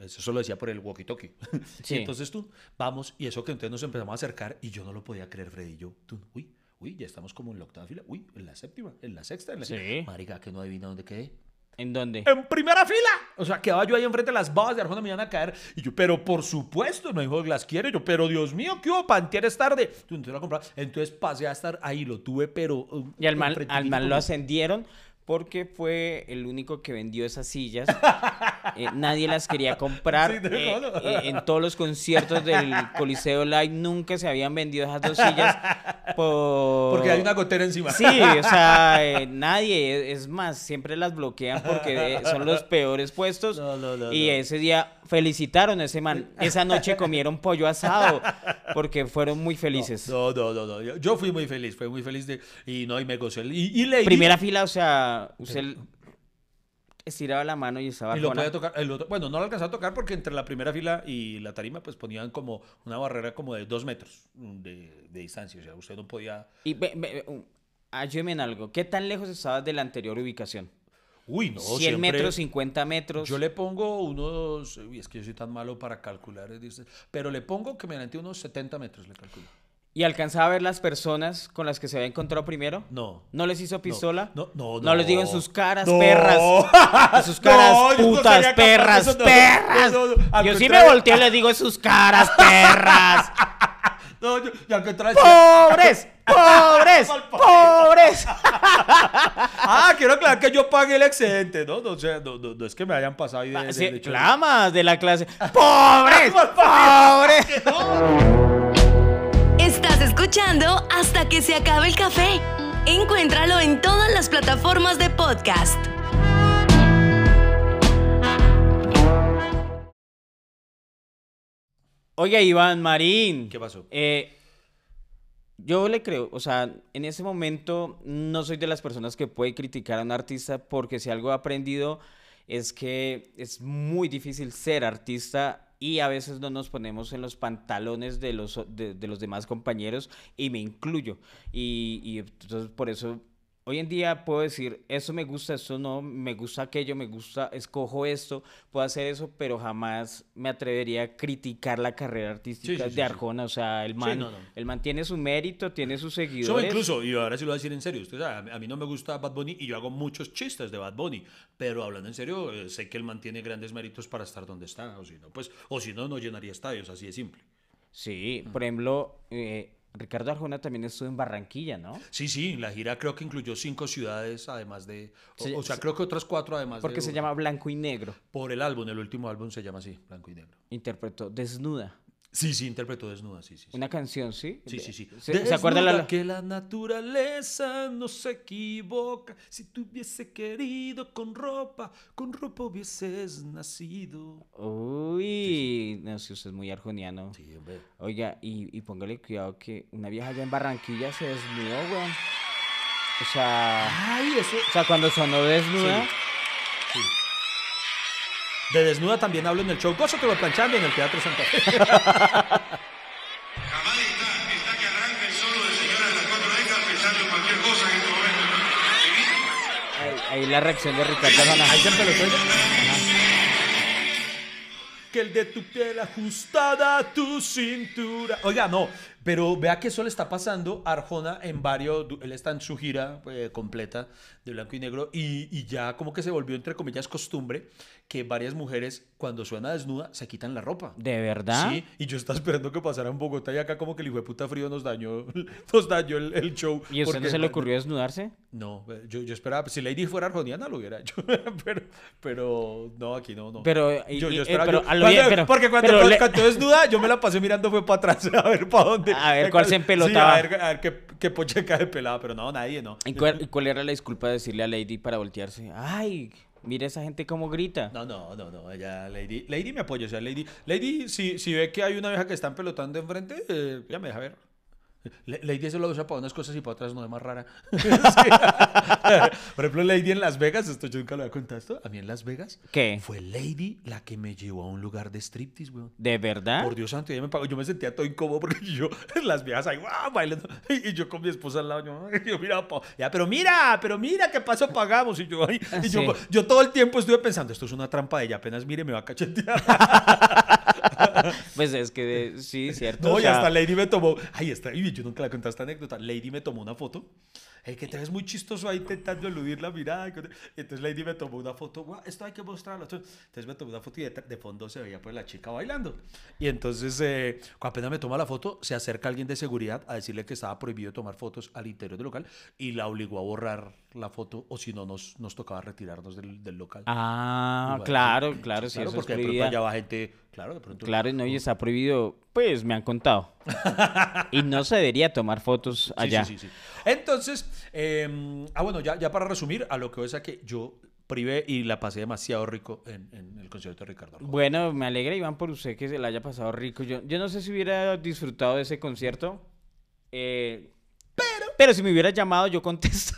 eso lo decía por el walkie-talkie. Sí. Y entonces tú, vamos, y eso que entonces nos empezamos a acercar, y yo no lo podía creer, Freddy. y Yo, tú, uy, uy, ya estamos como en la octava fila, uy, en la séptima, en la sexta, en la Sí. Marica, que no adivina dónde quedé. ¿En dónde? En primera fila. O sea, quedaba yo ahí enfrente de las babas de Arjona, me iban a caer. Y yo, pero por supuesto, no dijo, las quiero. Yo, pero Dios mío, ¿qué hubo? Pantier es tarde. Entonces la compraba. Entonces pasé a estar ahí, lo tuve, pero. um, Y al enfrentito al man lo ascendieron porque fue el único que vendió esas sillas. Eh, nadie las quería comprar. Sí, Eh, eh, en todos los conciertos del Coliseo Live nunca se habían vendido esas dos sillas. Por... Porque hay una gotera encima. Sí, o sea, eh, nadie, es más, siempre las bloquean porque eh, son los peores puestos. No, no, no, y ese día felicitaron a ese man. Esa noche comieron pollo asado porque furon muy felices. No, no, no, no. Yo, fui muy feliz, fui muy feliz de. Y no, y me el- Y, y Lady- Primera fila, o sea, usted estiraba la mano y estaba Y lo podía tocar. el otro- bueno, no lo alcanzaba a tocar porque entre la primera fila y la tarima, pues ponían como una barrera como de dos metros de, de distancia. O sea, usted no podía. Y ve- um, ayúdeme en algo. ¿Qué tan lejos estabas de la anterior ubicación? Uy, no, 100 siempre- metros, 50 metros. Yo le pongo unos, uy, es que yo soy tan malo para calcular, pero le pongo que mediante unos 70 metros le calculo. ¿Y alcanzaba a ver las personas con las que se había encontrado primero? No. ¿No les hizo pistola? no, no, No les digo en no. sus caras, No. perras. En sus caras, No, yo no putas, perras, eso, no, perras. no, no, no. Yo sí me volteo y les digo en sus caras, perras. No, yo, y al contrario, ¡Pobres! ¡Pobres! ¡Pobres! Ah, quiero aclarar que yo pagué el excedente, ¿no? No, o sea, no, no, no es que me hayan pasado ahí de, de- Ah, Sí, de clamas de la clase. ¡Pobres! ¡Pobres! Estás escuchando hasta que se acabe el café. Encuéntralo en todas las plataformas de podcast. Oiga, Iván Marín. ¿Qué pasó? Eh, yo le creo, o sea, en ese momento no soy de las personas que puede criticar a un artista porque si algo he aprendido es que es muy difícil ser artista y a veces no nos ponemos en los pantalones de los, de los demás compañeros y me incluyo. Y, y entonces por eso hoy en día puedo decir, eso me gusta, esto no, me gusta aquello, me gusta, escojo esto, puedo hacer eso, pero jamás me atrevería a criticar la carrera artística sí, sí, de. Arjona. O sea, el man, no, no. el man tiene su mérito, tiene sus Yo seguidores. incluso, y ahora sí lo voy a decir en serio, usted sabe, a mí no me gusta Bad Bunny y yo hago muchos chistes de Bad Bunny, pero hablando en serio, eh, sé que él mantiene grandes méritos para estar donde está, o si no, pues, o si no, no llenaría estadios, así de simple. Sí, Mm. por ejemplo, eh, Ricardo Arjona también estuvo en Barranquilla, ¿no? Sí, sí, la gira creo que incluyó cinco ciudades, además de, o, Se- o sea, se- creo que otras cuatro además Porque de, se llama Blanco y Negro. Por el álbum, el último álbum se llama así, Blanco y Negro. Interpretó Desnuda. Sí, sí, interpretó desnuda, sí, sí. sí. Una canción, ¿sí? Sí, sí, sí. ¿Se, ¿se acuerda la- que la naturaleza no se equivoca. Si te hubiese querido con ropa, con ropa hubieses nacido. Uy, no sé, usted es muy arjoniano. Sí, hombre. Oiga, y, y póngale cuidado que una vieja allá en Barranquilla se desnudó, weón. O sea, Ay, eso. o sea, cuando sonó desnuda, Sí. De desnuda también hablo en el show. Gózatelo planchando en el Teatro Santa Fe. Jamás está, está que arranca el solo de señora de las cuatro décadas pensando en cualquier cosa en este momento. ahí, ahí la reacción de Ricardo Arjona. Ahí se empelotó ella. Que el de tu piel ajustada a tu cintura. Oiga, no, pero vea que eso le está pasando a Arjona en varios. Él está en su gira pues, completa de blanco y negro y, y ya como que se volvió, entre comillas, costumbre que varias mujeres, cuando suena desnuda, se quitan la ropa. ¿De verdad? Sí, y yo estaba esperando que pasara en Bogotá y acá como que el hijo de puta frío nos dañó, nos dañó el, el show. ¿Y a usted no se le ocurrió desnudarse? No, eh, yo, yo esperaba, si Lady fuera arjoniana lo hubiera hecho, pero, pero no, aquí no, no. Pero, yo, yo eh, esperaba, pero yo- a lo cuando- bien, pero- porque cuando pero cuando le- cantó desnuda, yo me la pasé mirando fue para atrás a ver para dónde. A ver cuál se Sí, empelotaba. a ver, a ver qué, qué pocheca de pelada, pero no, nadie, no. ¿Y cuál, y cuál era la disculpa de decirle a Lady para voltearse? Ay, mira esa gente cómo grita. No, no, no, no, ella, Lady, Lady me apoya, o sea, Lady, Lady, si, si ve que hay una vieja que está pelotando enfrente, eh, ya me deja ver. Lady eso lo usa para unas cosas y para otras no, es más rara. Sí. Por ejemplo, Lady en Las Vegas, esto yo nunca lo había contado esto, a mí en Las Vegas, ¿Qué? fue Lady la que me llevó a un lugar de striptease, weón. ¿De verdad? Por Dios santo, ella me pagó. Yo me sentía todo incómodo porque yo, las viejas ahí, ¡guau! bailando. Y yo con mi esposa al lado, yo, yo mira, pa- ya, pero mira, pero mira, ¿qué pasó? Pagamos. Y yo, ahí, y yo, Sí. yo todo el tiempo estuve pensando, esto es una trampa de ella, apenas mire, me va a cachetear. Pues es que sí, cierto. No, y sea, hasta Lady me tomó, ay, está, y yo nunca la conté esta anécdota. Lady me tomó una foto. El que te ves muy chistoso ahí intentando eludir la mirada. Y entonces Lady me tomó una foto. "Guau, esto hay que mostrarlo. Entonces me tomó una foto y de, de fondo se veía pues la chica bailando. Y entonces, eh, cuando apenas me toma la foto, se acerca alguien de seguridad a decirle que estaba prohibido tomar fotos al interior del local y la obligó a borrar la foto o si no nos, nos tocaba retirarnos del, del local. Ah, Igual, claro, claro, sí, claro, eso es porque de pronto allá va gente, claro, de pronto. Claro, no, y está prohibido, pues me han contado. Y no se debería tomar fotos Sí, allá. Sí, sí, sí. Entonces, eh, ah, bueno, ya, ya para resumir, a lo que voy es a que yo privé y la pasé demasiado rico en, en el concierto de Ricardo Arjona. Bueno, me alegra, Iván, por usted que se la haya pasado rico. Yo, yo no sé si hubiera disfrutado de ese concierto. eh, pero... pero si me hubiera llamado, yo contesto.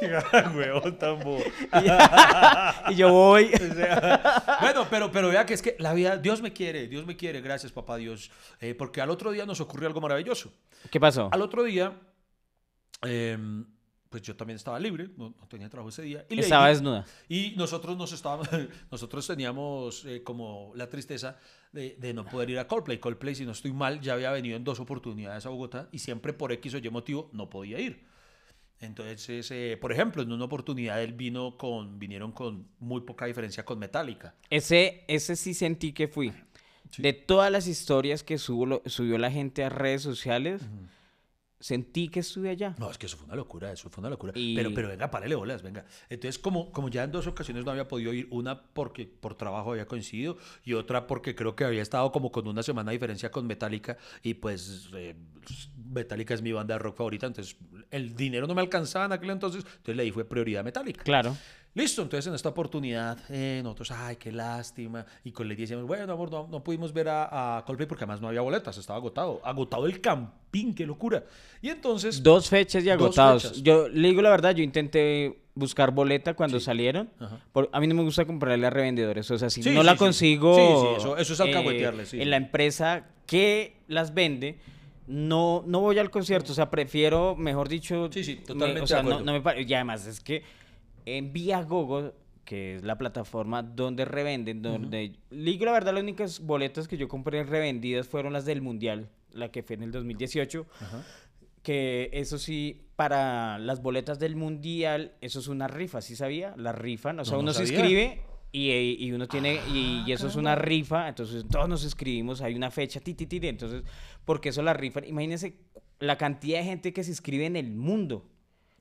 Huevón tan bobo. y yo voy. O sea, bueno, pero, pero vea que es que la vida, Dios me quiere, Dios me quiere, gracias papá Dios, Eh, porque al otro día nos ocurrió algo maravilloso. ¿Qué pasó? Al otro día, eh, pues yo también estaba libre, no, no tenía trabajo ese día. Y Estaba desnuda. Y nosotros nos estábamos, nosotros teníamos eh, como la tristeza de, de no poder ir a Coldplay. Coldplay, si no estoy mal, ya había venido en dos oportunidades a Bogotá y siempre por X o Y motivo no podía ir. Entonces, eh, por ejemplo, en una oportunidad él vino con, vinieron con muy poca diferencia con Metallica. Ese, ese sí sentí que fui. De todas las historias que subo, subió la gente a redes sociales, sentí que estuve allá. No, es que eso fue una locura, eso fue una locura. Y- Pero, pero venga, párele bolas, venga. Entonces, como, como ya en dos ocasiones no había podido ir, una porque por trabajo había coincidido y otra porque creo que había estado como con una semana de diferencia con Metallica y pues eh, Metallica es mi banda de rock favorita, entonces el dinero no me alcanzaba en aquel entonces, entonces le di fue prioridad Metallica. Claro. Listo, entonces en esta oportunidad eh, nosotros, ay, qué lástima. Y con Lady decíamos, bueno, amor, no, no pudimos ver a, a Coldplay porque además no había boletas, estaba agotado. Agotado el campín, qué locura. Y entonces... Dos fechas y Dos agotados. fechas. Yo le digo la verdad, yo intenté buscar boleta cuando salieron. Por- a mí no me gusta comprarle a revendedores. O sea, si Sí, no sí, la consigo Sí, sí, eso- eso es alcahuetearle, sí, en la empresa que las vende, no, no voy al concierto. O sea, prefiero, mejor dicho... Sí, sí, me- totalmente o sea, de no, me Y además es que en Viagogo, que es la plataforma donde revenden, donde... le digo la verdad, las únicas boletas que yo compré revendidas fueron las del Mundial, la que fue en el 2018 que eso sí, para las boletas del mundial, eso es una rifa, ¿sí sabía? La rifan, o sea, No, no uno se inscribe y, y uno tiene, y, y eso es una rifa, entonces todos nos inscribimos, hay una fecha, ti, ti, ti, entonces, porque eso la rifan, imagínense la cantidad de gente que se inscribe en el mundo.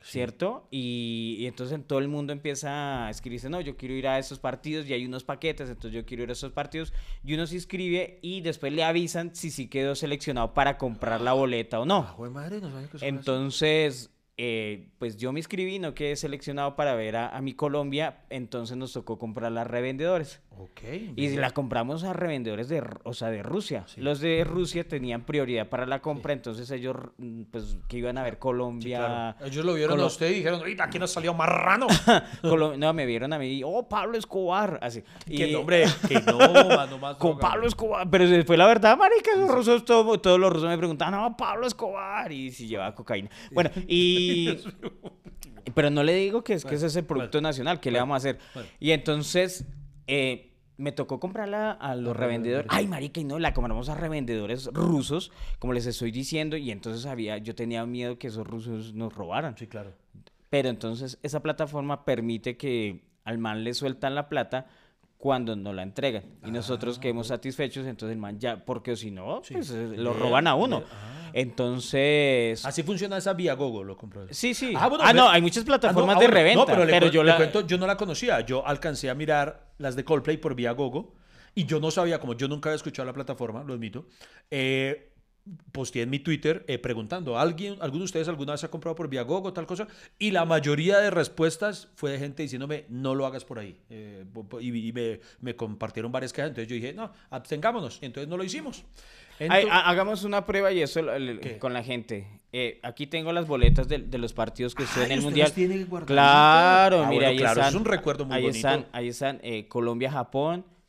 ¿Cierto? Y, y entonces en todo el mundo empieza a escribirse, no, yo quiero ir a esos partidos y hay unos paquetes, entonces yo quiero ir a esos partidos y uno se inscribe y después le avisan si sí quedó seleccionado para comprar la boleta o no. Ah, jue madre, no eso. Entonces, eh, pues yo me inscribí, no quedé seleccionado para ver a, a mi Colombia, entonces nos tocó comprarla a revendedores. Ok. Y la compramos a revendedores de, o sea, de Rusia. Los de Rusia tenían prioridad para la compra, entonces ellos, mm, pues, que iban a ver Sí, Colombia. claro. Ellos lo vieron a usted y dijeron, "Oiga, aquí nos salió marrano. No, me vieron a mí, oh, Pablo Escobar, así. que Y- no, hombre, que no, mano, más Con. Pablo Escobar, pero después la verdad, marica, esos rusos, todo- todos los rusos me preguntaban, no, Pablo Escobar, y si llevaba cocaína. Bueno, y... pero no le digo que es que ese es el producto nacional, ¿qué le vamos a hacer? bueno. Y entonces, eh, me tocó comprarla a los revendedores. Ay, marica, y no, la compramos a revendedores rusos, como les estoy diciendo, y entonces había, yo tenía miedo que esos rusos nos robaran. Sí, claro. Pero entonces esa plataforma permite que al man le sueltan la plata cuando no la entregan. Y nosotros quedemos satisfechos, entonces el man ya, porque si no, pues lo roban a uno. ah. Entonces... Así funciona esa vía Gogo, lo compró. Sí, sí. Ah, bueno, ah, no, ve- hay muchas Ah, no, plataformas ah, de bueno, reventa, No, pero, le pero yo le la... cuento, yo no la conocía. Yo alcancé a mirar las de Coldplay por vía Gogo y yo no sabía, como yo nunca había escuchado la plataforma, lo admito, eh, posteé en mi Twitter eh, preguntando, ¿alguien, ¿alguno de ustedes alguna vez ha comprado por vía Gogo tal cosa? Y la mayoría de respuestas fue de gente diciéndome, no lo hagas por ahí. Eh, y y me, me compartieron varias quejas, entonces yo dije, no, abstengámonos. Entonces no lo hicimos. Ay, hagamos una prueba y eso con la gente. Eh, aquí tengo las boletas de, de los partidos que estoy en el Mundial. Claro, Ah, mira, bueno, ahí claro, están. es un recuerdo muy ahí bonito. Están, ahí están eh,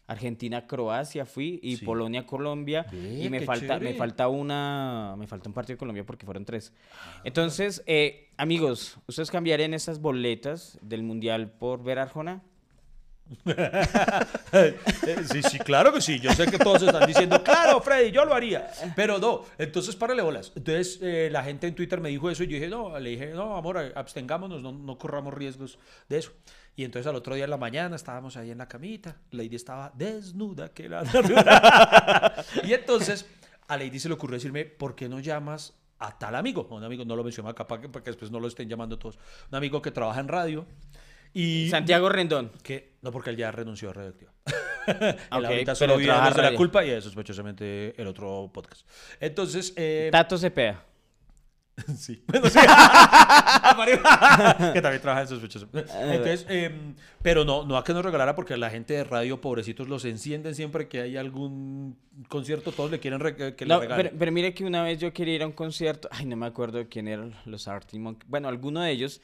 Colombia-Japón, Argentina-Croacia fui y Sí. Polonia-Colombia. Ve, Y me falta, me falta una, me falta un partido de Colombia porque fueron tres. Entonces, eh, amigos, ¿ustedes cambiarían esas boletas del Mundial por ver Arjona? Sí, sí, claro que sí. Yo sé que todos están diciendo, claro, Freddy, yo lo haría. Pero no, entonces párale bolas. Entonces eh, la gente en Twitter me dijo eso y yo dije, no, le dije, no, amor, abstengámonos, no, no corramos riesgos de eso. Y entonces al otro día en la mañana estábamos ahí en la camita, Lady estaba desnuda, que la Y entonces a Lady se le ocurrió decirme, ¿por qué no llamas a tal amigo? Un amigo, no lo menciono acá para que, para que después no lo estén llamando todos. Un amigo que trabaja en radio. Y Santiago Rendón. que no porque él ya renunció a Radioactiva. Ok, él ahorita pero solo vive trabaja la radio. culpa y sospechosamente el otro podcast. Entonces, eh, Tato Cepeda. sí. Bueno, sí. que también trabaja en sospechoso. Entonces, eh, pero no, no a que nos regalara porque la gente de radio, pobrecitos, los encienden siempre que hay algún concierto, todos le quieren re- que le No, regalen. pero, pero mire que una vez yo quería ir a un concierto, ay, no me acuerdo quién eran los Arctic Monkeys, bueno, alguno de ellos,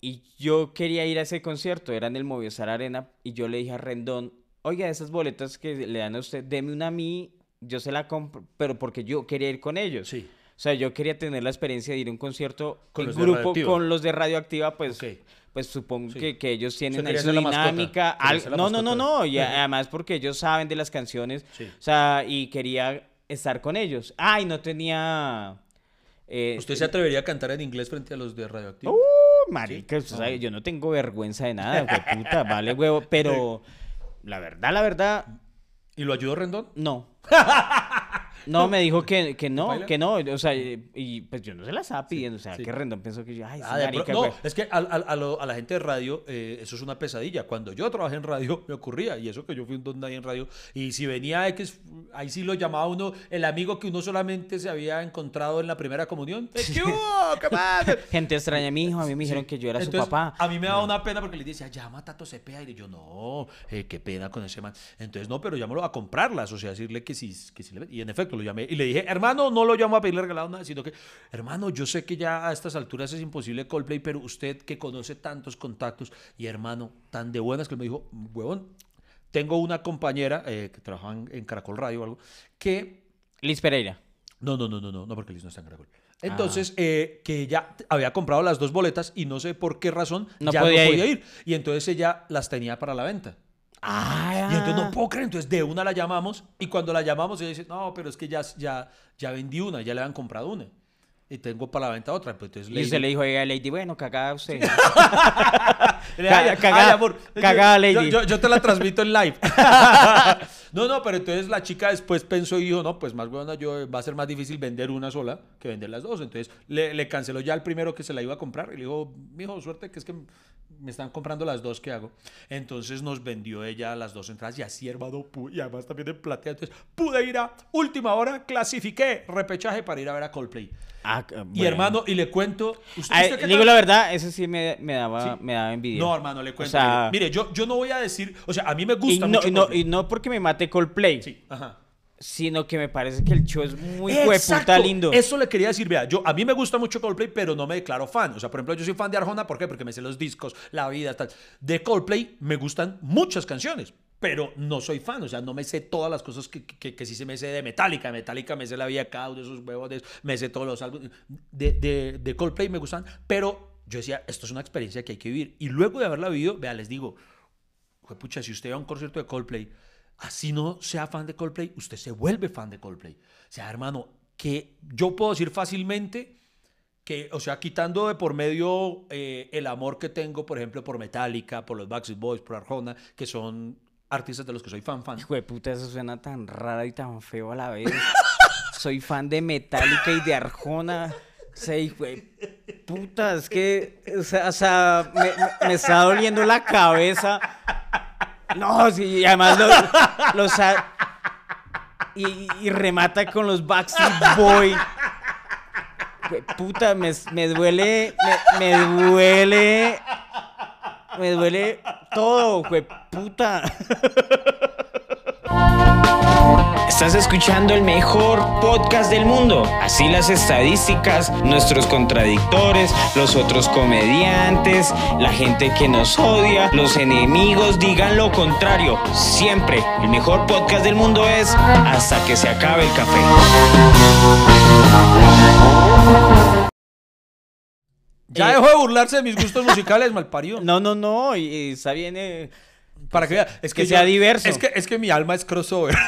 y yo quería ir a ese concierto, era en el Movistar Arena, y yo le dije a Rendón, oiga, esas boletas que le dan a usted, deme una a mí, yo se la compro, pero porque yo quería ir con ellos. Sí. O sea, yo quería tener la experiencia de ir a un concierto Con en grupo Radioactiva. con los de Radioactiva, pues, pues supongo Sí. que, que ellos tienen ahí su dinámica. al- no, no, no, no, y además porque ellos saben de las canciones, Sí. o sea, y quería estar con ellos. Ay, no tenía... eh, ¿Usted se atrevería a cantar en inglés frente a los de Radioactivo? Uh, marica, usted sabe, yo no tengo vergüenza de nada, puta, vale huevo, pero la verdad, la verdad, ¿Y lo ayudó Rendón? no. No, me dijo que, que no, que no, o sea, y y, pues yo no se la estaba pidiendo, o sea, sí. que Rendón pensó que yo, ay, Ah, marica, no, es que a, lo- a la gente de radio eh, eso es una pesadilla. Cuando yo trabajé en radio me ocurría, y eso que yo fui un don nadie en radio, y si venía X, ahí sí lo llamaba uno el amigo que uno solamente se había encontrado en la primera comunión. Eh, ¿Qué hubo? ¿Qué más? Gente extraña, mi hijo, a mí me dijeron que yo era Entonces, su papá. A mí me daba una pena porque le decía, llama a Tato Cepeda. Y yo, no, eh, qué pena con ese man. Entonces, no, pero llámalo a comprarlas, o sea, decirle que sí, que sí le Y en efecto, lo llamé y le dije, hermano, no lo llamo a pedirle regalado nada, sino que, hermano, yo sé que ya a estas alturas es imposible Coldplay, pero usted que conoce tantos contactos y hermano, tan de buenas que me dijo, huevón, tengo una compañera eh, que trabaja en, en Caracol Radio o algo, que Liz Pereira. no, no, no, no, no, no, porque Liz no está en Caracol. Entonces, eh, que ella había comprado las dos boletas y no sé por qué razón No ya podía no podía ir. ir. Y entonces ella las tenía para la venta. Ah, Y entonces no puedo creer. Entonces de una la llamamos y cuando la llamamos ella dice, no, pero es que ya, ya, ya vendí una, ya le han comprado una. Y tengo para la venta otra. Pues entonces Y Lady- le dijo, oiga, Lady, bueno, cagada usted. Cagada- cagada, yo, lady. Yo, yo te la transmito en live. no, no, pero entonces la chica después pensó y dijo, no, pues más buena yo va a ser más difícil vender una sola que vender las dos. Entonces le, le canceló ya el primero que se la iba a comprar y le dijo, mijo, suerte que es que me están comprando las dos que hago. Entonces nos vendió ella las dos entradas y así, hermano, y además también en platea. Entonces pude ir a última hora, clasifiqué repechaje para ir a ver a Coldplay. Ah, Y hermano, y le cuento... ¿usted, Ay, usted qué digo la verdad, ese sí me, me daba, Sí. me daba envidia. No, hermano, le cuento. sea- mire, yo, yo no voy a decir, o sea, a mí me y gusta no, mucho. y no, y no porque me mate Coldplay, Sí, ajá. sino que me parece que el show es muy hueputa lindo. Eso le quería decir, vea, yo a mí me gusta mucho Coldplay, pero no me declaro fan. O sea, por ejemplo, yo soy fan de Arjona, ¿por qué? Porque me sé los discos, la vida, tal. De Coldplay me gustan muchas canciones, pero no soy fan, o sea, no me sé todas las cosas que, que, que sí se me sé de Metallica. Metallica me sé la de cada uno de esos huevos, de- me sé todos los álbumes. De, de, de Coldplay me gustan, pero yo decía, esto es una experiencia que hay que vivir. Y luego de haberla vivido, vea, les digo, pucha, si usted va a un concierto de Coldplay, así no sea fan de Coldplay, usted se vuelve fan de Coldplay. O sea, hermano, que yo puedo decir fácilmente que, o sea, quitando de por medio eh, el amor que tengo, por ejemplo, por Metallica, por los Backstreet Boys, por Arjona, que son artistas de los que soy fan, fan. Hijo de puta, eso suena tan raro y tan feo a la vez. Soy fan de Metallica y de Arjona. O sea, hijo de puta, es que, o sea, me, está doliendo la cabeza. No, sí, y además los, y, remata con los Backstreet Boy. Puta, me, me duele, me duele, me duele todo, de puta. Estás escuchando el mejor podcast del mundo. Así las estadísticas, nuestros contradictores, los otros comediantes, la gente que nos odia, los enemigos digan lo contrario. Siempre el mejor podcast del mundo es hasta que se acabe el café. Ya Eh, dejó de burlarse de mis gustos musicales, malparido. No, no, no, y, y está bien. eh, Para que vea, es que, que sea diverso. Es que, es que mi alma es crossover.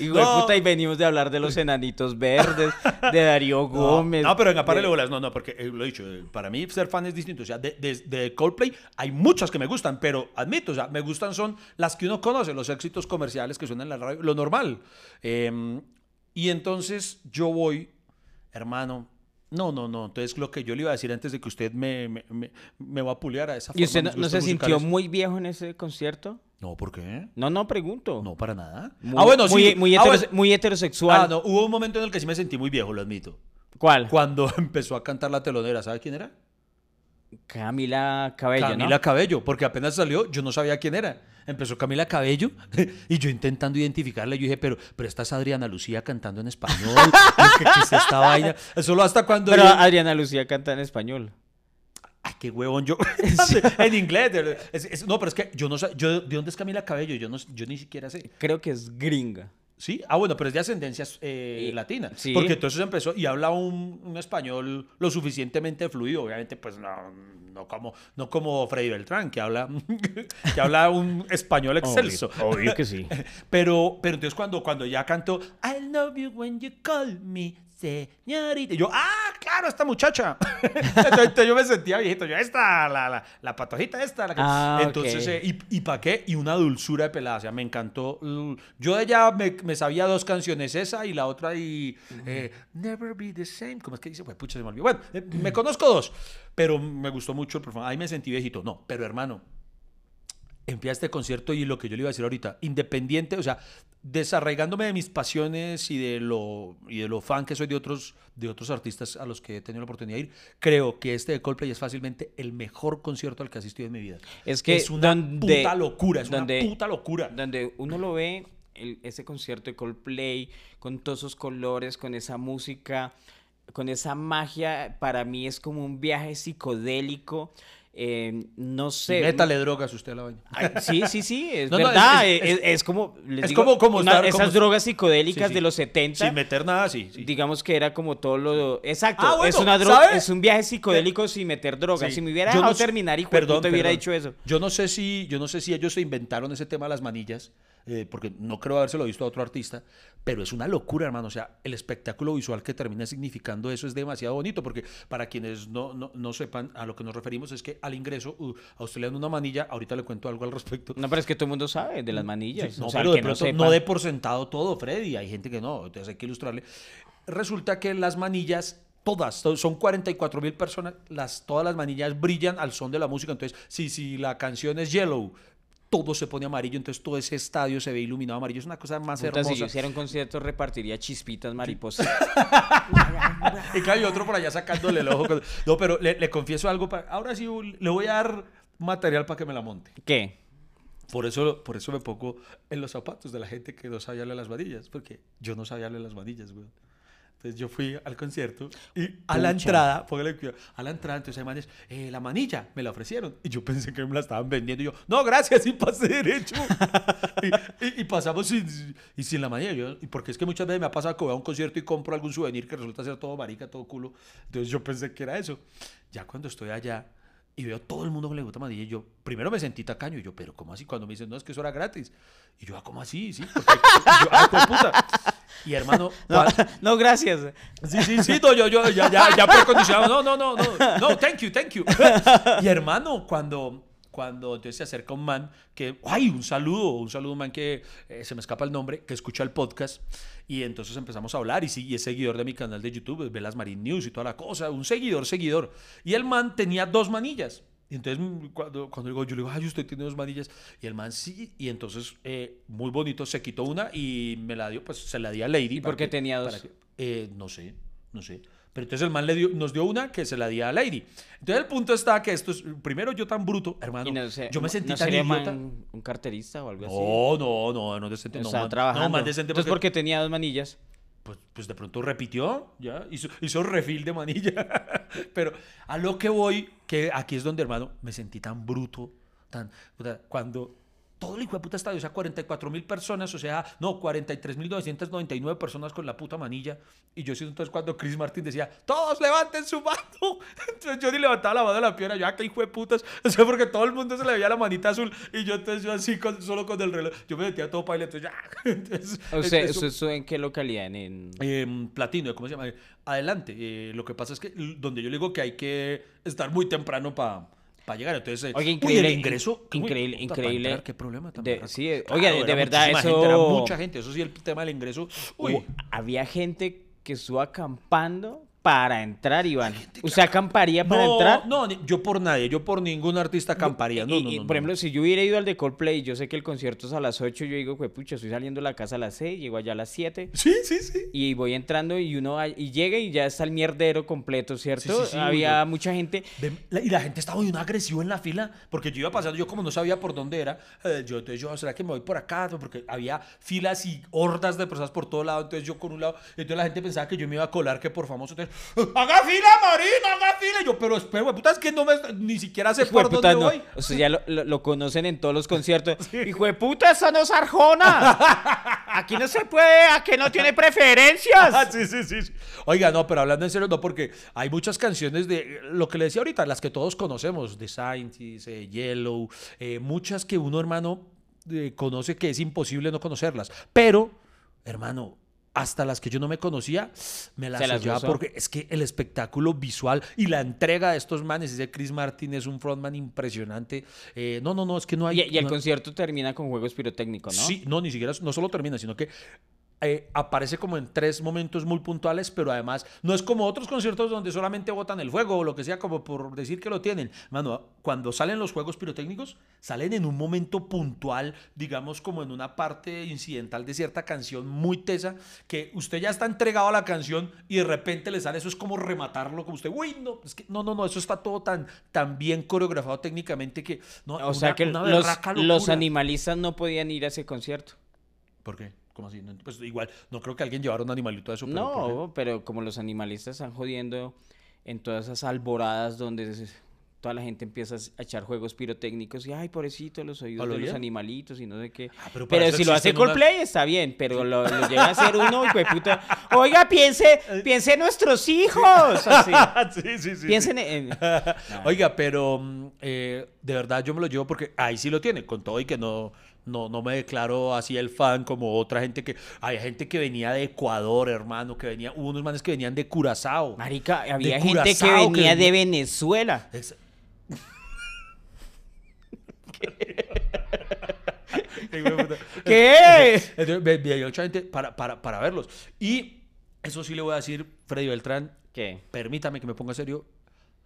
Y, No. puta, y venimos de hablar de los enanitos verdes, de Darío Gómez. No, pero venga, párale de- bolas. No, no, porque eh, lo he dicho, eh, para mí ser fan es distinto. O sea, de, de- de Coldplay hay muchas que me gustan, pero admito, o sea, me gustan son las que uno conoce, los éxitos comerciales que suenan en la radio, lo normal. Eh, y entonces yo voy, hermano. No, no, no. Entonces, lo que yo le iba a decir antes de que usted me, me, me, me va a pulear a esa ¿Y usted forma no, se sintió muy viejo en ese concierto? No, ¿por qué? No, no, pregunto. No, para nada. Muy, ah, bueno, muy, sí. Muy, Ah, bueno. muy heterosexual. Ah, no, hubo un momento en el que sí me sentí muy viejo, lo admito. ¿Cuál? Cuando empezó a cantar la telonera, ¿sabe quién era? Camila Cabello, Camila ¿no? Cabello, porque apenas salió, yo no sabía quién era. Empezó Camila Cabello y yo intentando identificarla, yo dije, pero, pero esta es Adriana Lucía cantando en español. ¿Qué, qué es esta vaina? Solo hasta cuando. Pero yo- Adriana Lucía canta en español. Ay, qué huevón yo. en inglés. Es- es- no, pero es que yo no sé. Yo, ¿De dónde es Camila Cabello? Yo, no, yo ni siquiera sé. Creo que es gringa. ¿Sí? Ah, bueno, pero es de ascendencia eh, Y- latina. sí. Porque entonces empezó y habla un, un español lo suficientemente fluido. Obviamente, pues no, no, como, no como Freddy Beltrán, que habla, que habla un español excelso. Obvio, obvio que sí. Pero, pero entonces cuando, cuando ya cantó I love you when you call me señorita. Y yo, ah, claro, esta muchacha. entonces, yo me sentía viejito. Yo, esta, la, la, la patojita esta. La que-". Ah, entonces, eh, ¿y, y para qué? Y una dulzura de pelada. O sea, me encantó. Yo de ella me, me sabía dos canciones, esa y la otra y eh, Never Be the Same. ¿Cómo es que dice? Pues pucha, se me olvidó. Bueno, eh, me conozco dos, pero me gustó mucho el performance. Ahí me sentí viejito. No, pero hermano, empieza este concierto y lo que yo le iba a decir ahorita, independiente, o sea, desarraigándome de mis pasiones y de lo y de lo fan que soy de otros de otros artistas a los que he tenido la oportunidad de ir, creo que este de Coldplay es fácilmente el mejor concierto al que he asistido en mi vida. Es que es una donde- puta locura, es donde- una puta locura. Donde uno lo ve, el- ese concierto de Coldplay, con todos esos colores, con esa música, con esa magia, para mí es como un viaje psicodélico. Eh, no sé. Métale drogas usted a la vaina. Ay, sí, sí, sí, es No, no, verdad. es- es, es- es como. les es digo, como- como una- estar- esas como- drogas psicodélicas Sí, sí. de los 70. Sin meter nada, sí. sí. Digamos que era como todo lo. Exacto. Ah, bueno, es una droga, ¿sabe? es un viaje psicodélico sin meter drogas. Si me hubiera Yo no dejado sé- terminar y perdón, te hubiera dicho eso. Yo no sé si, yo no sé si ellos se inventaron ese tema de las manillas, eh, porque no creo habérselo visto a otro artista, pero es una locura, hermano. O sea, el espectáculo visual que termina significando eso es demasiado bonito, porque para quienes no, no, no sepan a lo que nos referimos es que al ingreso uh, a usted le dan una manilla, ahorita le cuento algo al respecto. No, pero es que todo el mundo sabe de las manillas. Sí, no, o sea, pero de no pronto sepa- no de por sentado todo, Freddy. Hay gente que no, entonces hay que ilustrarle. Resulta que las manillas, todas, to- son 44 mil personas, las, todas las manillas brillan al son de la música. Entonces, si, si la canción es Yellow, todo se pone amarillo, entonces todo ese estadio se ve iluminado amarillo. Es una cosa más Puta, hermosa. si yo hiciera un concierto, repartiría chispitas mariposas. Y hay otro por allá sacándole el ojo. No, pero le, le confieso algo. para- Ahora sí le voy a dar material para que me la monte. ¿Qué? Por eso, por eso me pongo en los zapatos de la gente que no sabía darle las manillas, porque yo no sabía darle las manillas, güey. Entonces yo fui al concierto y a la Pucha. entrada, póngale cuidado, a la entrada, entonces hay manes, eh, la manilla, me la ofrecieron. Y yo pensé que me la estaban vendiendo. Y yo, no, gracias, y pasé derecho. y, y- y pasamos sin, y sin la manilla. Yo, y porque es que muchas veces me ha pasado que voy a un concierto y compro algún souvenir que resulta ser todo marica, todo culo. Entonces yo pensé que era eso. Ya cuando estoy allá y veo todo el mundo con la puta manilla, y yo primero me sentí tacaño. Y yo, pero ¿cómo así? Cuando me dicen, no, es que eso era gratis. Y yo, ah, ¿cómo así? Sí, porque, y yo, ah, puta. Y hermano, No, no, gracias. Sí, sí, sí, no, yo, yo, ya, ya, ya precondicionado. No, no, no, no, no, thank you, thank you. Y hermano, cuando, cuando entonces se acerca un man que, ay, un saludo, un saludo, un man que eh, se me escapa el nombre, que escucha el podcast. Y entonces empezamos a hablar y sí, y es seguidor de mi canal de YouTube, ve las Marine News y toda la cosa, un seguidor, seguidor. Y el man tenía dos manillas. Y entonces mm, cuando, cuando digo, yo le digo, ay, usted tiene dos manillas. Y el man sí, y entonces eh, muy bonito, se quitó una y me la dio, pues se la di a Lady. ¿Y por qué tenía dos? que- eh, no sé, no sé. Pero entonces el man le dio, nos dio una que se la di a Lady. Entonces el punto está que esto es, primero yo tan bruto, hermano, no sé, yo me sentí ¿no tan sería idiota. man- un carterista o algo así? No, no, no, no decente, no, Estaba man- trabajando. no, más decente Entonces, porque, porque tenía dos manillas. pues, pues de pronto repitió, ya, hizo, hizo refil de manilla. Pero a lo que voy, que aquí es donde, hermano, me sentí tan bruto, tan, o sea, cuando todo el hijo de puta estadio, o sea, 44 mil personas, o sea, no, 43 mil 999 personas con la puta manilla. Y yo siento entonces cuando Chris Martin decía, todos levanten su mano. Entonces yo ni levantaba la mano de la piedra, yo, ah, qué hijo de putas. O sea, porque todo el mundo se le veía la manita azul. Y yo entonces yo así, con- solo con el reloj, yo me sentía todo paile, entonces ya. Entonces, O sea, eso- ¿eso, eso en qué localidad? En, en- eh, platino, ¿cómo se llama? Adelante. eh, lo que pasa es que donde yo le digo que hay que estar muy temprano para llegar. Entonces, eh, Oye, uy, increíble. el ingreso. uy, increíble, puta, para increíble. entrar, qué problema tan De- sí, eh, oiga, de- de verdad, eso- gente, era mucha gente. Eso sí, el tema del ingreso. Uy, Hubo- había gente que estuvo acampando para entrar, Iván. ¿Usted acamparía para no, entrar? no, yo por nadie, yo por ningún artista acamparía. No, Y- no, y, no, por no. ejemplo, si yo hubiera ido al de Coldplay, yo sé que el concierto es a las 8, yo digo, "Jue pucha, estoy saliendo de la casa a las 6, llego allá a las 7. Sí, sí, sí. Y voy entrando y uno va- y llega y ya está el mierdero completo, ¿cierto? Sí, sí, sí, Había mucha gente. Y la gente estaba de una agresivo en la fila, porque yo iba pasando, yo como no sabía por dónde era, eh, yo entonces yo, ¿será que me voy por acá? Porque había filas y hordas de personas por todo lado, entonces yo con un lado, entonces la gente pensaba que yo me iba a colar, que por famoso, entonces, ¡haga fila, Marina, haga fila! Y yo, pero espera, puta, es que no me, ni siquiera sé por dónde no. voy. O sea, ya lo, lo- lo conocen en todos los conciertos. Hijo de puta, esa no es Arjona. Aquí no se puede, a que no tiene preferencias. Ah, sí, sí, sí. sí. Oiga, no, pero hablando en serio, no, porque hay muchas canciones de lo que le decía ahorita, las que todos conocemos, The Scientist, eh, Yellow, eh, muchas que uno, hermano, eh, conoce que es imposible no conocerlas. Pero, hermano, hasta las que yo no me conocía, me las las porque es que el espectáculo visual y la entrega de estos manes, ese Chris Martin es un frontman impresionante. Eh, no, no, no, es que no hay. Y, y el no- concierto termina con juegos pirotécnicos, ¿no? Sí, no, ni siquiera, no solo termina, sino que eh, aparece como en tres momentos muy puntuales, pero además no es como otros conciertos donde solamente botan el fuego o lo que sea, como por decir que lo tienen. Mano, cuando salen los juegos pirotécnicos, salen en un momento puntual, digamos como en una parte incidental de cierta canción muy tesa, que usted ya está entregado a la canción y de repente le sale, eso es como rematarlo, como usted, uy, no, es que no, no, no, eso está todo tan, tan bien coreografado técnicamente que... No, O sea una- que una los, animalistas no podían ir a ese concierto. ¿Por qué? ¿Cómo así? No, Pues igual, no creo que alguien llevara un animalito a eso. pero. No, pero como los animalistas están jodiendo en todas esas alboradas donde se- toda la gente empieza a echar juegos pirotécnicos y ay, pobrecito, los oídos ¿A lo de los animalitos y no sé qué. Ah, pero si lo hace Coldplay está bien, pero lo, lo llega a hacer uno, hijo de puta. Oiga, piense, piense en nuestros hijos. Así. sí, sí, sí. Piensen en... Oiga, pero mm, eh, de verdad yo me lo llevo porque ahí sí lo tiene, con todo y que no, no, no me declaro así el fan como otra gente que... Hay gente que venía de Ecuador, hermano, que venía... Hubo unos manes que venían de Curazao. Marica, había gente que Curazao que venía de Venezuela. Ex- ¿Qué? Entonces, había mucha gente para, para, para verlos. Y eso sí le voy a decir, Freddy Beltrán, ¿Qué? permítame que me ponga serio,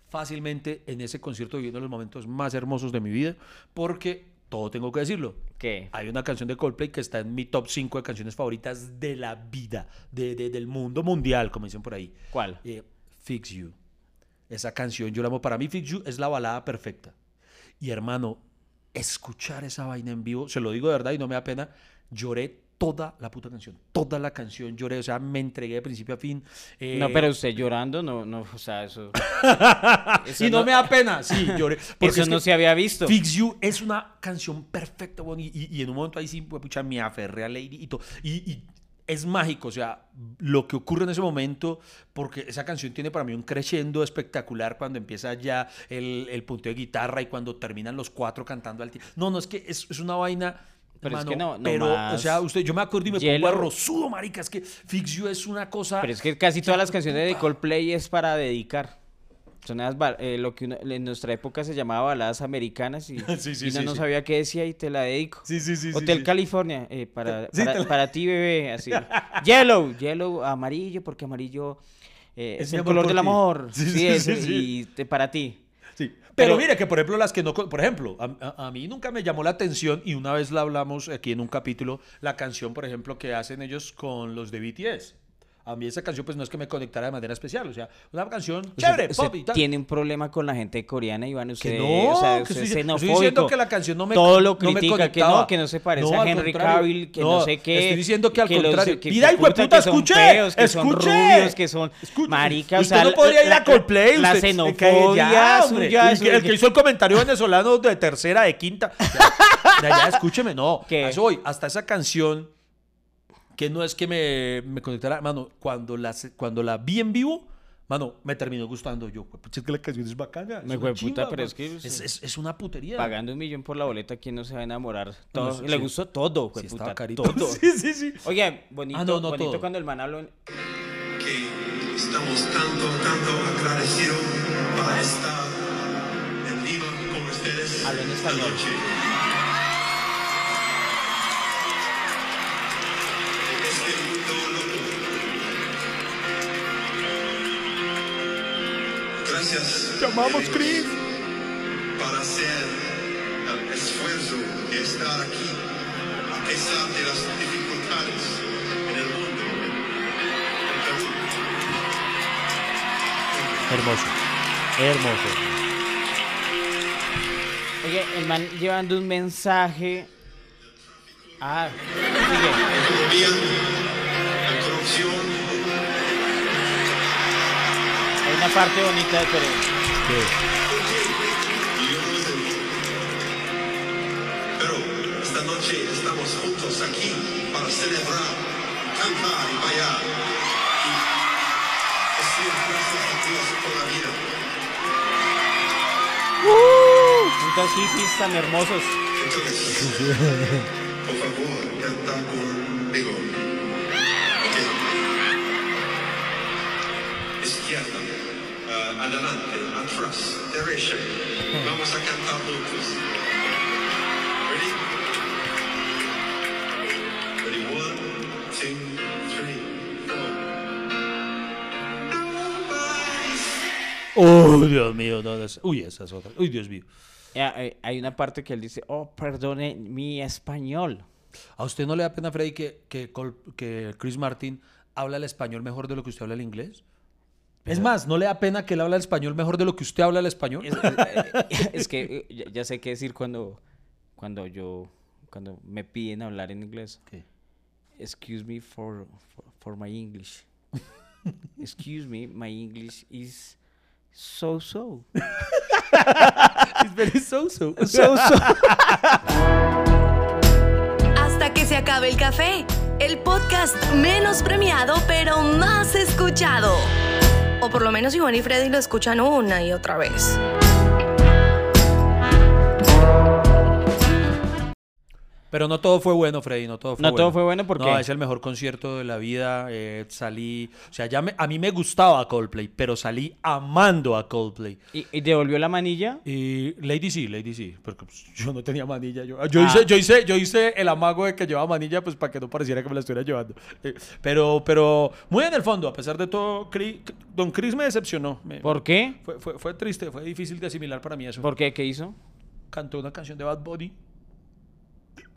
fácilmente en ese concierto viviendo los momentos más hermosos de mi vida, porque todo tengo que decirlo. ¿Qué? Hay una canción de Coldplay que está en mi top 5 de canciones favoritas de la vida, de, de- del mundo mundial, como dicen por ahí. ¿Cuál? Eh, Fix You. Esa canción, yo la amo. Para mí, Fix You es la balada perfecta. Y hermano, escuchar esa vaina en vivo, se lo digo de verdad y no me da pena, lloré toda la puta canción. Toda la canción lloré, o sea, me entregué de principio a fin. Eh, No, pero usted llorando, no, no, o sea, eso... eso y no, me da pena, sí, lloré. Porque Eso es no se había visto. Fix You es una canción perfecta, bueno, y, y- y en un momento ahí sí, pucha, me aferré a Lady y todo. Y, y es mágico, o sea, lo que ocurre en ese momento, porque esa canción tiene para mí un crescendo espectacular cuando empieza ya el, el punteo de guitarra y cuando terminan los cuatro cantando al tiempo. No, no, es que es, es una vaina. Pero es mano, que no- no pero, o más. sea, usted, yo me acuerdo y me Yellow. pongo arrozudo, marica, es que Fix You es una cosa... Pero es que casi todas las canciones de Coldplay es para dedicar. Son esas eh, lo que uno- en nuestra época se llamaba baladas americanas y, Sí, sí, y uno sí, no sabía qué decía y te la dedico. Sí, sí, sí, sí, Hotel. California, eh, para, para, la- para ti, bebé, así. Yellow, yellow, amarillo, porque amarillo eh, Es es, el color del ti. amor. Sí, sí. y te- para ti. Pero, mire que, por ejemplo, las que no. Por ejemplo, a, a- a mí nunca me llamó la atención y una vez la hablamos aquí en un capítulo, la canción, por ejemplo, que hacen ellos con los de BTS. A mí esa canción, pues no es que me conectara de manera especial. O sea, una canción chévere, Usted pop y tal. tiene un problema con la gente coreana, Iván. Usted, Que no, o sea, que usted estoy, es estoy diciendo que la canción no me Todo lo no me critica, que no, que no se parece a Henry. Cavill, que no, sé qué. Estoy diciendo que al los- contrario. que- Mira, que hijo puta, que son escuche. feos, que son rubios, que son Escuche. marica, o Usted sea, no podría ir a Coldplay. la usted- xenofobia Ya, hombre. suya, El que, el que hizo el comentario venezolano de tercera, de quinta. Ya, ya, escúcheme, no. ¿Qué? A eso voy. Hasta esa canción, que no es que me, me conectara, mano, cuando la, cuando la vi en vivo, mano, me terminó gustando. Yo, pues, es que la canción es bacana. Me fue una puta, chimba, pero man. es que- Es, es- es una putería. Pagando un millón por la boleta, ¿quién no se va a enamorar? Todo, sí, le sí. gustó todo, Sí, estaba carito. todo. Sí, sí, sí. Oye, bonito, Ah, no, no bonito todo. cuando el man habló en- que estamos tanto, tanto agradecidos para estar en vivo con ustedes. Habla en esta español. noche. Gracias. Te amamos, Chris. Para hacer el esfuerzo de estar aquí, a pesar de las dificultades en el mundo. Hermoso. Hermoso. Oye, el man llevando un mensaje. Ah, sigue. la corrupción, Parte bonita, yo no sé. Pero esta noche estamos juntos aquí para celebrar, cantar y bailar. Y decir gracias a Dios por la vida. Muchos hippies tan hermosos. Entonces, por favor, canta conmigo. Izquierda, adelante, atrás, derecha. Vamos a cantar juntos. Ready? Ready, one, two, three, four. Oh, Dios mío, no, no es- Uy, esa es otra. Uy, Dios mío. Eh, eh, Hay una parte que él dice, oh, perdone mi español. ¿A usted no le da pena, Freddy, que, que, que Chris Martin habla el español mejor de lo que usted habla el inglés? Es más, ¿no le da pena que él habla el español mejor de lo que usted habla el español? Es, es- es que eh, ya, ya sé qué decir cuando, cuando yo, cuando me piden hablar en inglés. ¿Qué? Excuse me for, for, for my English. Excuse me, my English is so so. It's very so-so. So so. Hasta que se acabe el café. El podcast menos premiado pero más escuchado. O por lo menos Iván y Freddy lo escuchan una y otra vez. Pero no todo fue bueno, Freddy, no todo fue No bueno. todo fue bueno, ¿por No, es el mejor concierto de la vida. eh, salí, o sea, ya me- a mí me gustaba Coldplay, pero salí amando a Coldplay. ¿Y, y devolvió la manilla? Y Lady sí, Lady sí, porque pues, yo no tenía manilla. Yo, yo, Ah. hice, yo, hice, yo hice el amago de que llevaba manilla, pues para que no pareciera que me la estuviera llevando. Eh, pero, pero muy en el fondo, a pesar de todo, Cri- Don Chris me decepcionó. Me- ¿Por qué? Fue, fue, fue triste, fue difícil de asimilar para mí eso. ¿Por qué? ¿Qué hizo? Cantó una canción de Bad Bunny.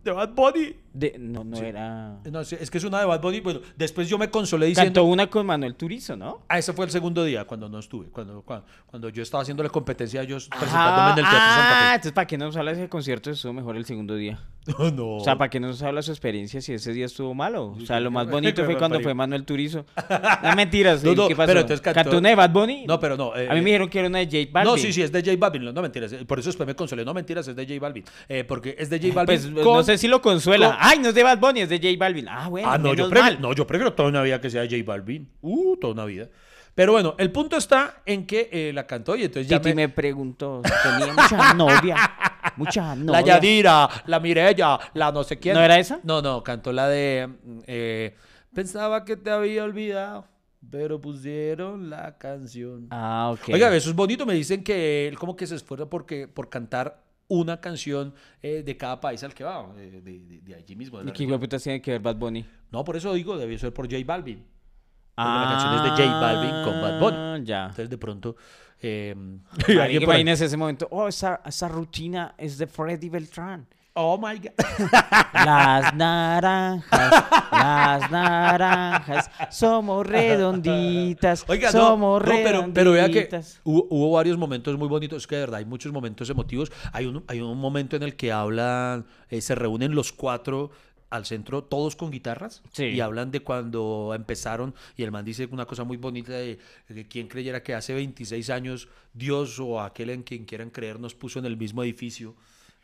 Bad Bunny. De, no, no era... No, es que es una de Bad Bunny. Bueno, después yo me consolé diciendo. Cantó una con Manuel Turizo, ¿no? Ah, ese fue el segundo día cuando no estuve. Cuando, cuando, cuando yo estaba haciendo la competencia, yo presentándome en el Teatro ah, Santa entonces ¿para qué no nos habla ese concierto? Estuvo mejor el segundo día. Fe. No, no. O sea, ¿para qué no nos habla su experiencia si ese día estuvo malo? O sea, lo más bonito fue cuando fue Manuel Turizo. No, mentiras. No, no, ¿Qué pasó? pero entonces cantó- una de Bad Bunny? No, pero no, eh, a mí eh, me dijeron que era una de J Balvin. No, sí, sí, es de J Balvin. No, no mentiras. eh, Por eso después me consolé. No mentiras, es de J Balvin. Eh, porque es de J Balvin. Pues con- no sé si lo consuela. con- Ay, no es de Bad Bunny, es de J Balvin. Ah, bueno, Ah, no, yo prefiero, mal. no, yo prefiero toda una vida que sea J Balvin. Uh, toda una vida. Pero bueno, el punto está en que eh, la cantó y entonces ya Titi me- me preguntó, tenía mucha novia. Mucha novia. La Yadira, la Mirella, la no sé quién. ¿No era esa? No, no, cantó la de. eh, Pensaba que te había olvidado, pero pusieron la canción. Ah, ok. Oiga, eso es bonito. Me dicen que él como que se esfuerza porque, por cantar una canción eh, de cada país al que va, eh, de, de- de allí mismo. de ¿Y qué putas tiene que ver Bad Bunny? No, por eso digo, debió ser por J Balvin. Porque la canción es de J Balvin con Bad Bunny. Ah, Ya. Entonces, de pronto. Eh, Marica, alguien por Imagínese ese momento. Oh, esa, esa rutina es de Freddy Beltrán. Oh my God. Las naranjas, las naranjas, somos redonditas, Oiga, no, somos no, pero, pero vea que redonditas. hubo, hubo varios momentos muy bonitos, es que de verdad hay muchos momentos emotivos. Hay un, hay un momento en el que hablan, eh, se reúnen los cuatro al centro, todos con guitarras, Sí. y hablan de cuando empezaron, y el man dice una cosa muy bonita de, de quién creyera que hace 26 años Dios o aquel en quien quieran creer nos puso en el mismo edificio.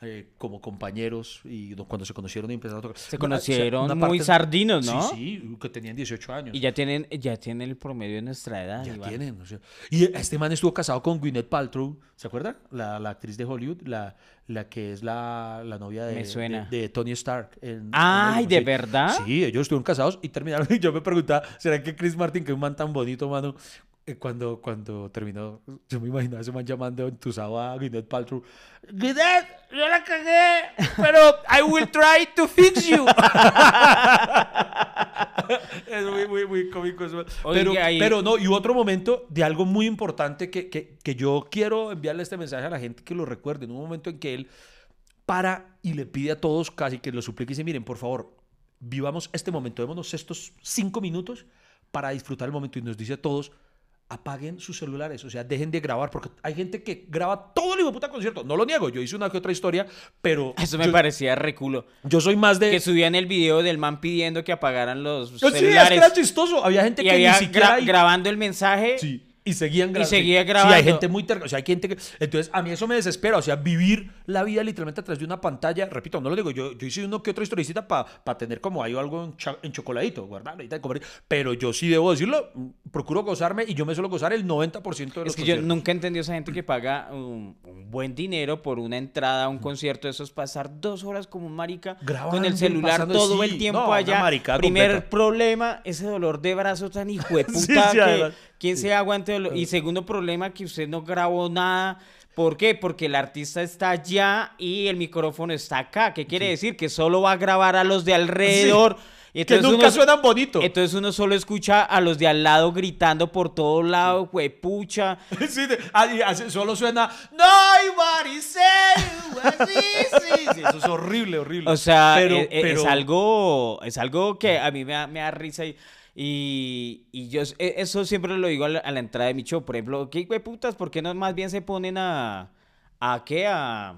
Eh, como compañeros y cuando se conocieron y empezaron a tocar. Se conocieron una muy parte- sardinos, ¿no? Sí, sí, que tenían 18 años. Y ya tienen, ya tienen el promedio de nuestra edad. Ya Iván. tienen. o sea, y este man estuvo casado con Gwyneth Paltrow, ¿se acuerda? La, la actriz de Hollywood, la, la que es la, la novia de, Me suena. de, de Tony Stark. en- Ay, ¿de verdad? Sí, ellos estuvieron casados y terminaron. Y yo me preguntaba, ¿será que Chris Martin, que es un man tan bonito, mano, cuando, cuando terminó, yo me imaginaba ese man llamando entusado a Gwyneth Paltrow. Gwyneth, yo la cagué, pero I will try to fix you. es muy, muy, muy cómico eso. Pero, ahí- pero no, y otro momento de algo muy importante que, que, que yo quiero enviarle este mensaje a la gente que lo recuerde. En un momento en que él para y le pide a todos, casi que lo suplique y dice, miren, por favor, vivamos este momento, démonos estos cinco minutos para disfrutar el momento y nos dice a todos, apaguen sus celulares, o sea, dejen de grabar, porque hay gente que graba todo el hijo puta concierto, no lo niego, yo hice una que otra historia, pero Eso me yo, parecía reculo. yo soy más de... Que subían el video del man pidiendo que apagaran los Yo sí, es que celulares. era chistoso, había gente y que había ni siquiera... gra- grabando el mensaje Sí. Y seguían grabando. seguía Sí, grabando. hay gente muy terca, o sea, hay gente que... Entonces, a mí eso me desespera, o sea, vivir la vida literalmente atrás de una pantalla, repito, no lo digo, yo, yo hice uno que otra historicita para tener como ahí algo en, en chocoladito, guardar y comer, pero yo sí debo decirlo, mm, procuro gozarme y yo me suelo gozar el 90% de los Es que yo nunca entendí a esa gente que paga un, un buen dinero por una entrada a un concierto. Eso es pasar dos horas como un marica con Grabando el y celular todo sí, el tiempo no, allá. Primer completa. problema, ese dolor de brazo tan hijo de Sí, puta sí, que además. Quién se aguante. dolor? Y segundo problema, que usted no grabó nada. ¿Por qué? Porque el artista está allá y el micrófono está acá. ¿Qué quiere decir? Que solo va a grabar a los de alrededor. Y que entonces nunca uno- suenan bonito. Entonces uno solo escucha a los de al lado gritando por todo lado, huepucha. Sí, ah, solo suena was easy". Sí, eso es horrible, horrible. O sea, Pero- e- e- es, algo, es algo que a mí me da, me da risa y, y, y yo e- eso siempre lo digo a la, a la entrada de mi show. Por ejemplo, ¿qué putas? ¿Por qué no más bien se ponen a, a qué? A,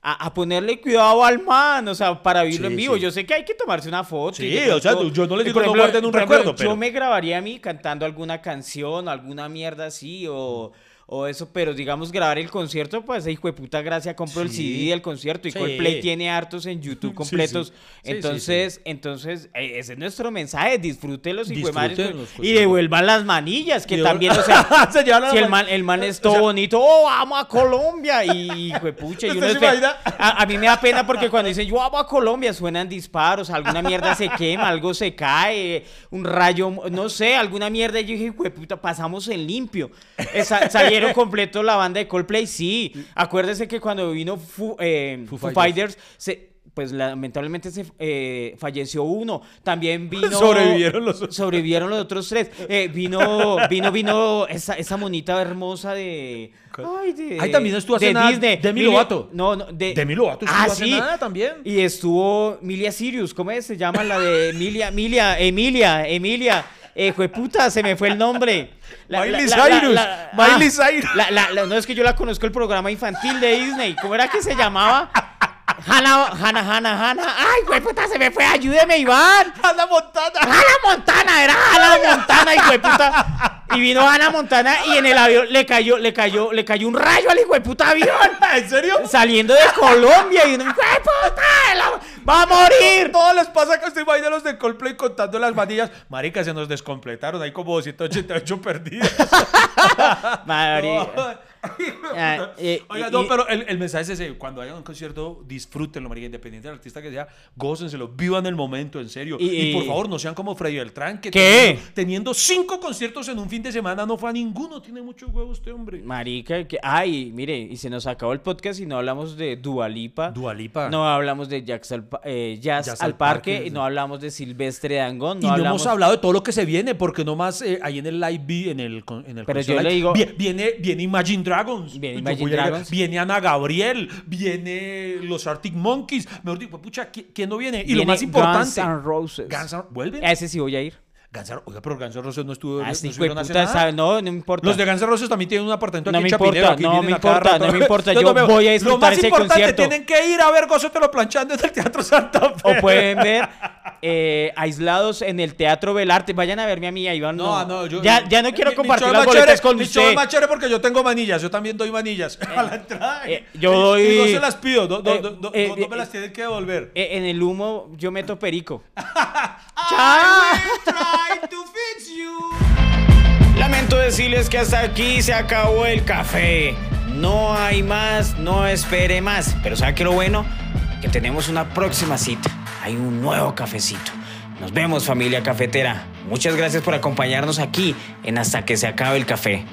a, a ponerle cuidado al man, o sea, para vivirlo Sí, en vivo. sí. Yo sé que hay que tomarse una foto. Sí, o sea, yo no les y digo por no guarden un ejemplo, recuerdo, pero- Yo me grabaría a mí cantando alguna canción, alguna mierda así, o, o eso, pero digamos grabar el concierto, pues hijo de puta gracia, compro el. CD del concierto y Sí. Coldplay tiene hartos en YouTube completos. sí. Entonces, entonces, eh, ese es nuestro mensaje, disfrútelos, hijo de Disfrútenlos, y pues, devuelvan las manillas, que también, o sea, Se si el man- el man es o todo sea- bonito, oh, vamos a Colombia, y hijo de pucha, y ¿Usted uno a, a mí me da pena porque cuando dicen yo amo a Colombia suenan disparos, alguna mierda se quema, algo se cae, un rayo, no sé, alguna mierda. Y yo dije, hijo de puta, pasamos en limpio. Eh, sa- salieron completos la banda de Coldplay, sí. Acuérdese que cuando vino Foo, eh, Foo Foo Fighters. Fighters, se- pues lamentablemente se eh, falleció uno. También vino. Sobrevivieron los otros. Sobrevivieron los otros tres. Eh, vino, vino, vino esa, esa monita hermosa de. Ay, de. Ay, también estuvo hace de nada Disney. Demi Lovato. No, no, de. Demi Lovato estuvo ah, hace sí. nada también. Y estuvo Milia Sirius, ¿cómo es? Se llama la de Emilia, Emilia, Emilia, Emilia. Eh, puta, se me fue el nombre. Miley Cyrus, Miley Cyrus. la- la- la- no es que yo la conozco el programa infantil de Disney. ¿Cómo era que se llamaba? Hannah, Hannah, Hannah, Hannah. Ay, puta, se me fue. Ayúdeme, Iván. Ana Montana. Hannah Montana, era Hannah Montana, hijo de puta. Y vino Hannah Montana y en el avión le cayó, le cayó, le cayó un rayo al hijo de puta avión. ¿En serio? Saliendo de Colombia y uno, hijo de puta, la- va a morir. Todo les pasa que usted imagina los de Coldplay contando las manillas. Marica, se nos descompletaron. Hay como 188 perdidas. Mari- No. Ah, eh, Oiga, y- no, y- pero el, el mensaje es ese. Cuando haya un concierto, disfrútenlo, marica. Independiente del artista que sea, gócenselo, vivan el momento, en serio. Y- Y, por y- favor, no sean como Freddy Beltrán, que ¿Qué? Teniendo, teniendo cinco conciertos en un fin de semana no fue a ninguno. Tiene mucho huevo este hombre. Marica, que, ay, mire, y se nos acabó el podcast y no hablamos de Dualipa. Dua Lipa. No hablamos de Jazz al, eh, Jazz Jazz al Parque, Parque, y no hablamos de Silvestre Dangón, y no no hablamos... hemos hablado de todo lo que se viene, porque nomás eh, ahí en el live vi, en el, en el Pero concierto yo le digo- vi- viene, viene Imagine Dragons. Viene Yo Imagine Dragons. Viene Ana Gabriel, viene los Arctic Monkeys. Mejor dicho, pucha, ¿qui- ¿quién no viene? Y lo Viene más importante. Guns N' Roses. Guns N' ¿Vuelven? Ese sí voy a ir. Guns N' oiga, pero Guns N' Roses no estuvo. A no este de estuvieron hace puta, sabe- no, no importa. Los de Guns N' Roses también tienen un apartamento No aquí me en Chapinero. importa, no me importa, no me importa, Yo veo- voy a Lo disfrutar más ese importante, concierto. tienen que ir a ver Gózatelo planchando en el Teatro Santa Fe. O pueden ver eh, aislados en el Teatro Belarte. Vayan a verme a mí, Iván. No, no, yo. ya, ya no quiero mi- mi compartir show las es más boletas chévere, con mi show usted. es más chévere porque yo tengo manillas. Yo también doy manillas a la entrada. eh, yo Y- Y no doy- se las pido. No, no, eh, no, no, eh, no- no me eh, las tienen que devolver. Eh, en el humo yo meto perico. I Lamento decirles que hasta aquí se acabó el café. No hay más, no espere más. Pero ¿sabe qué lo bueno? Que tenemos una próxima cita. Hay un nuevo cafecito. Nos vemos familia cafetera. Muchas gracias por acompañarnos aquí en Hasta que se acabe el café.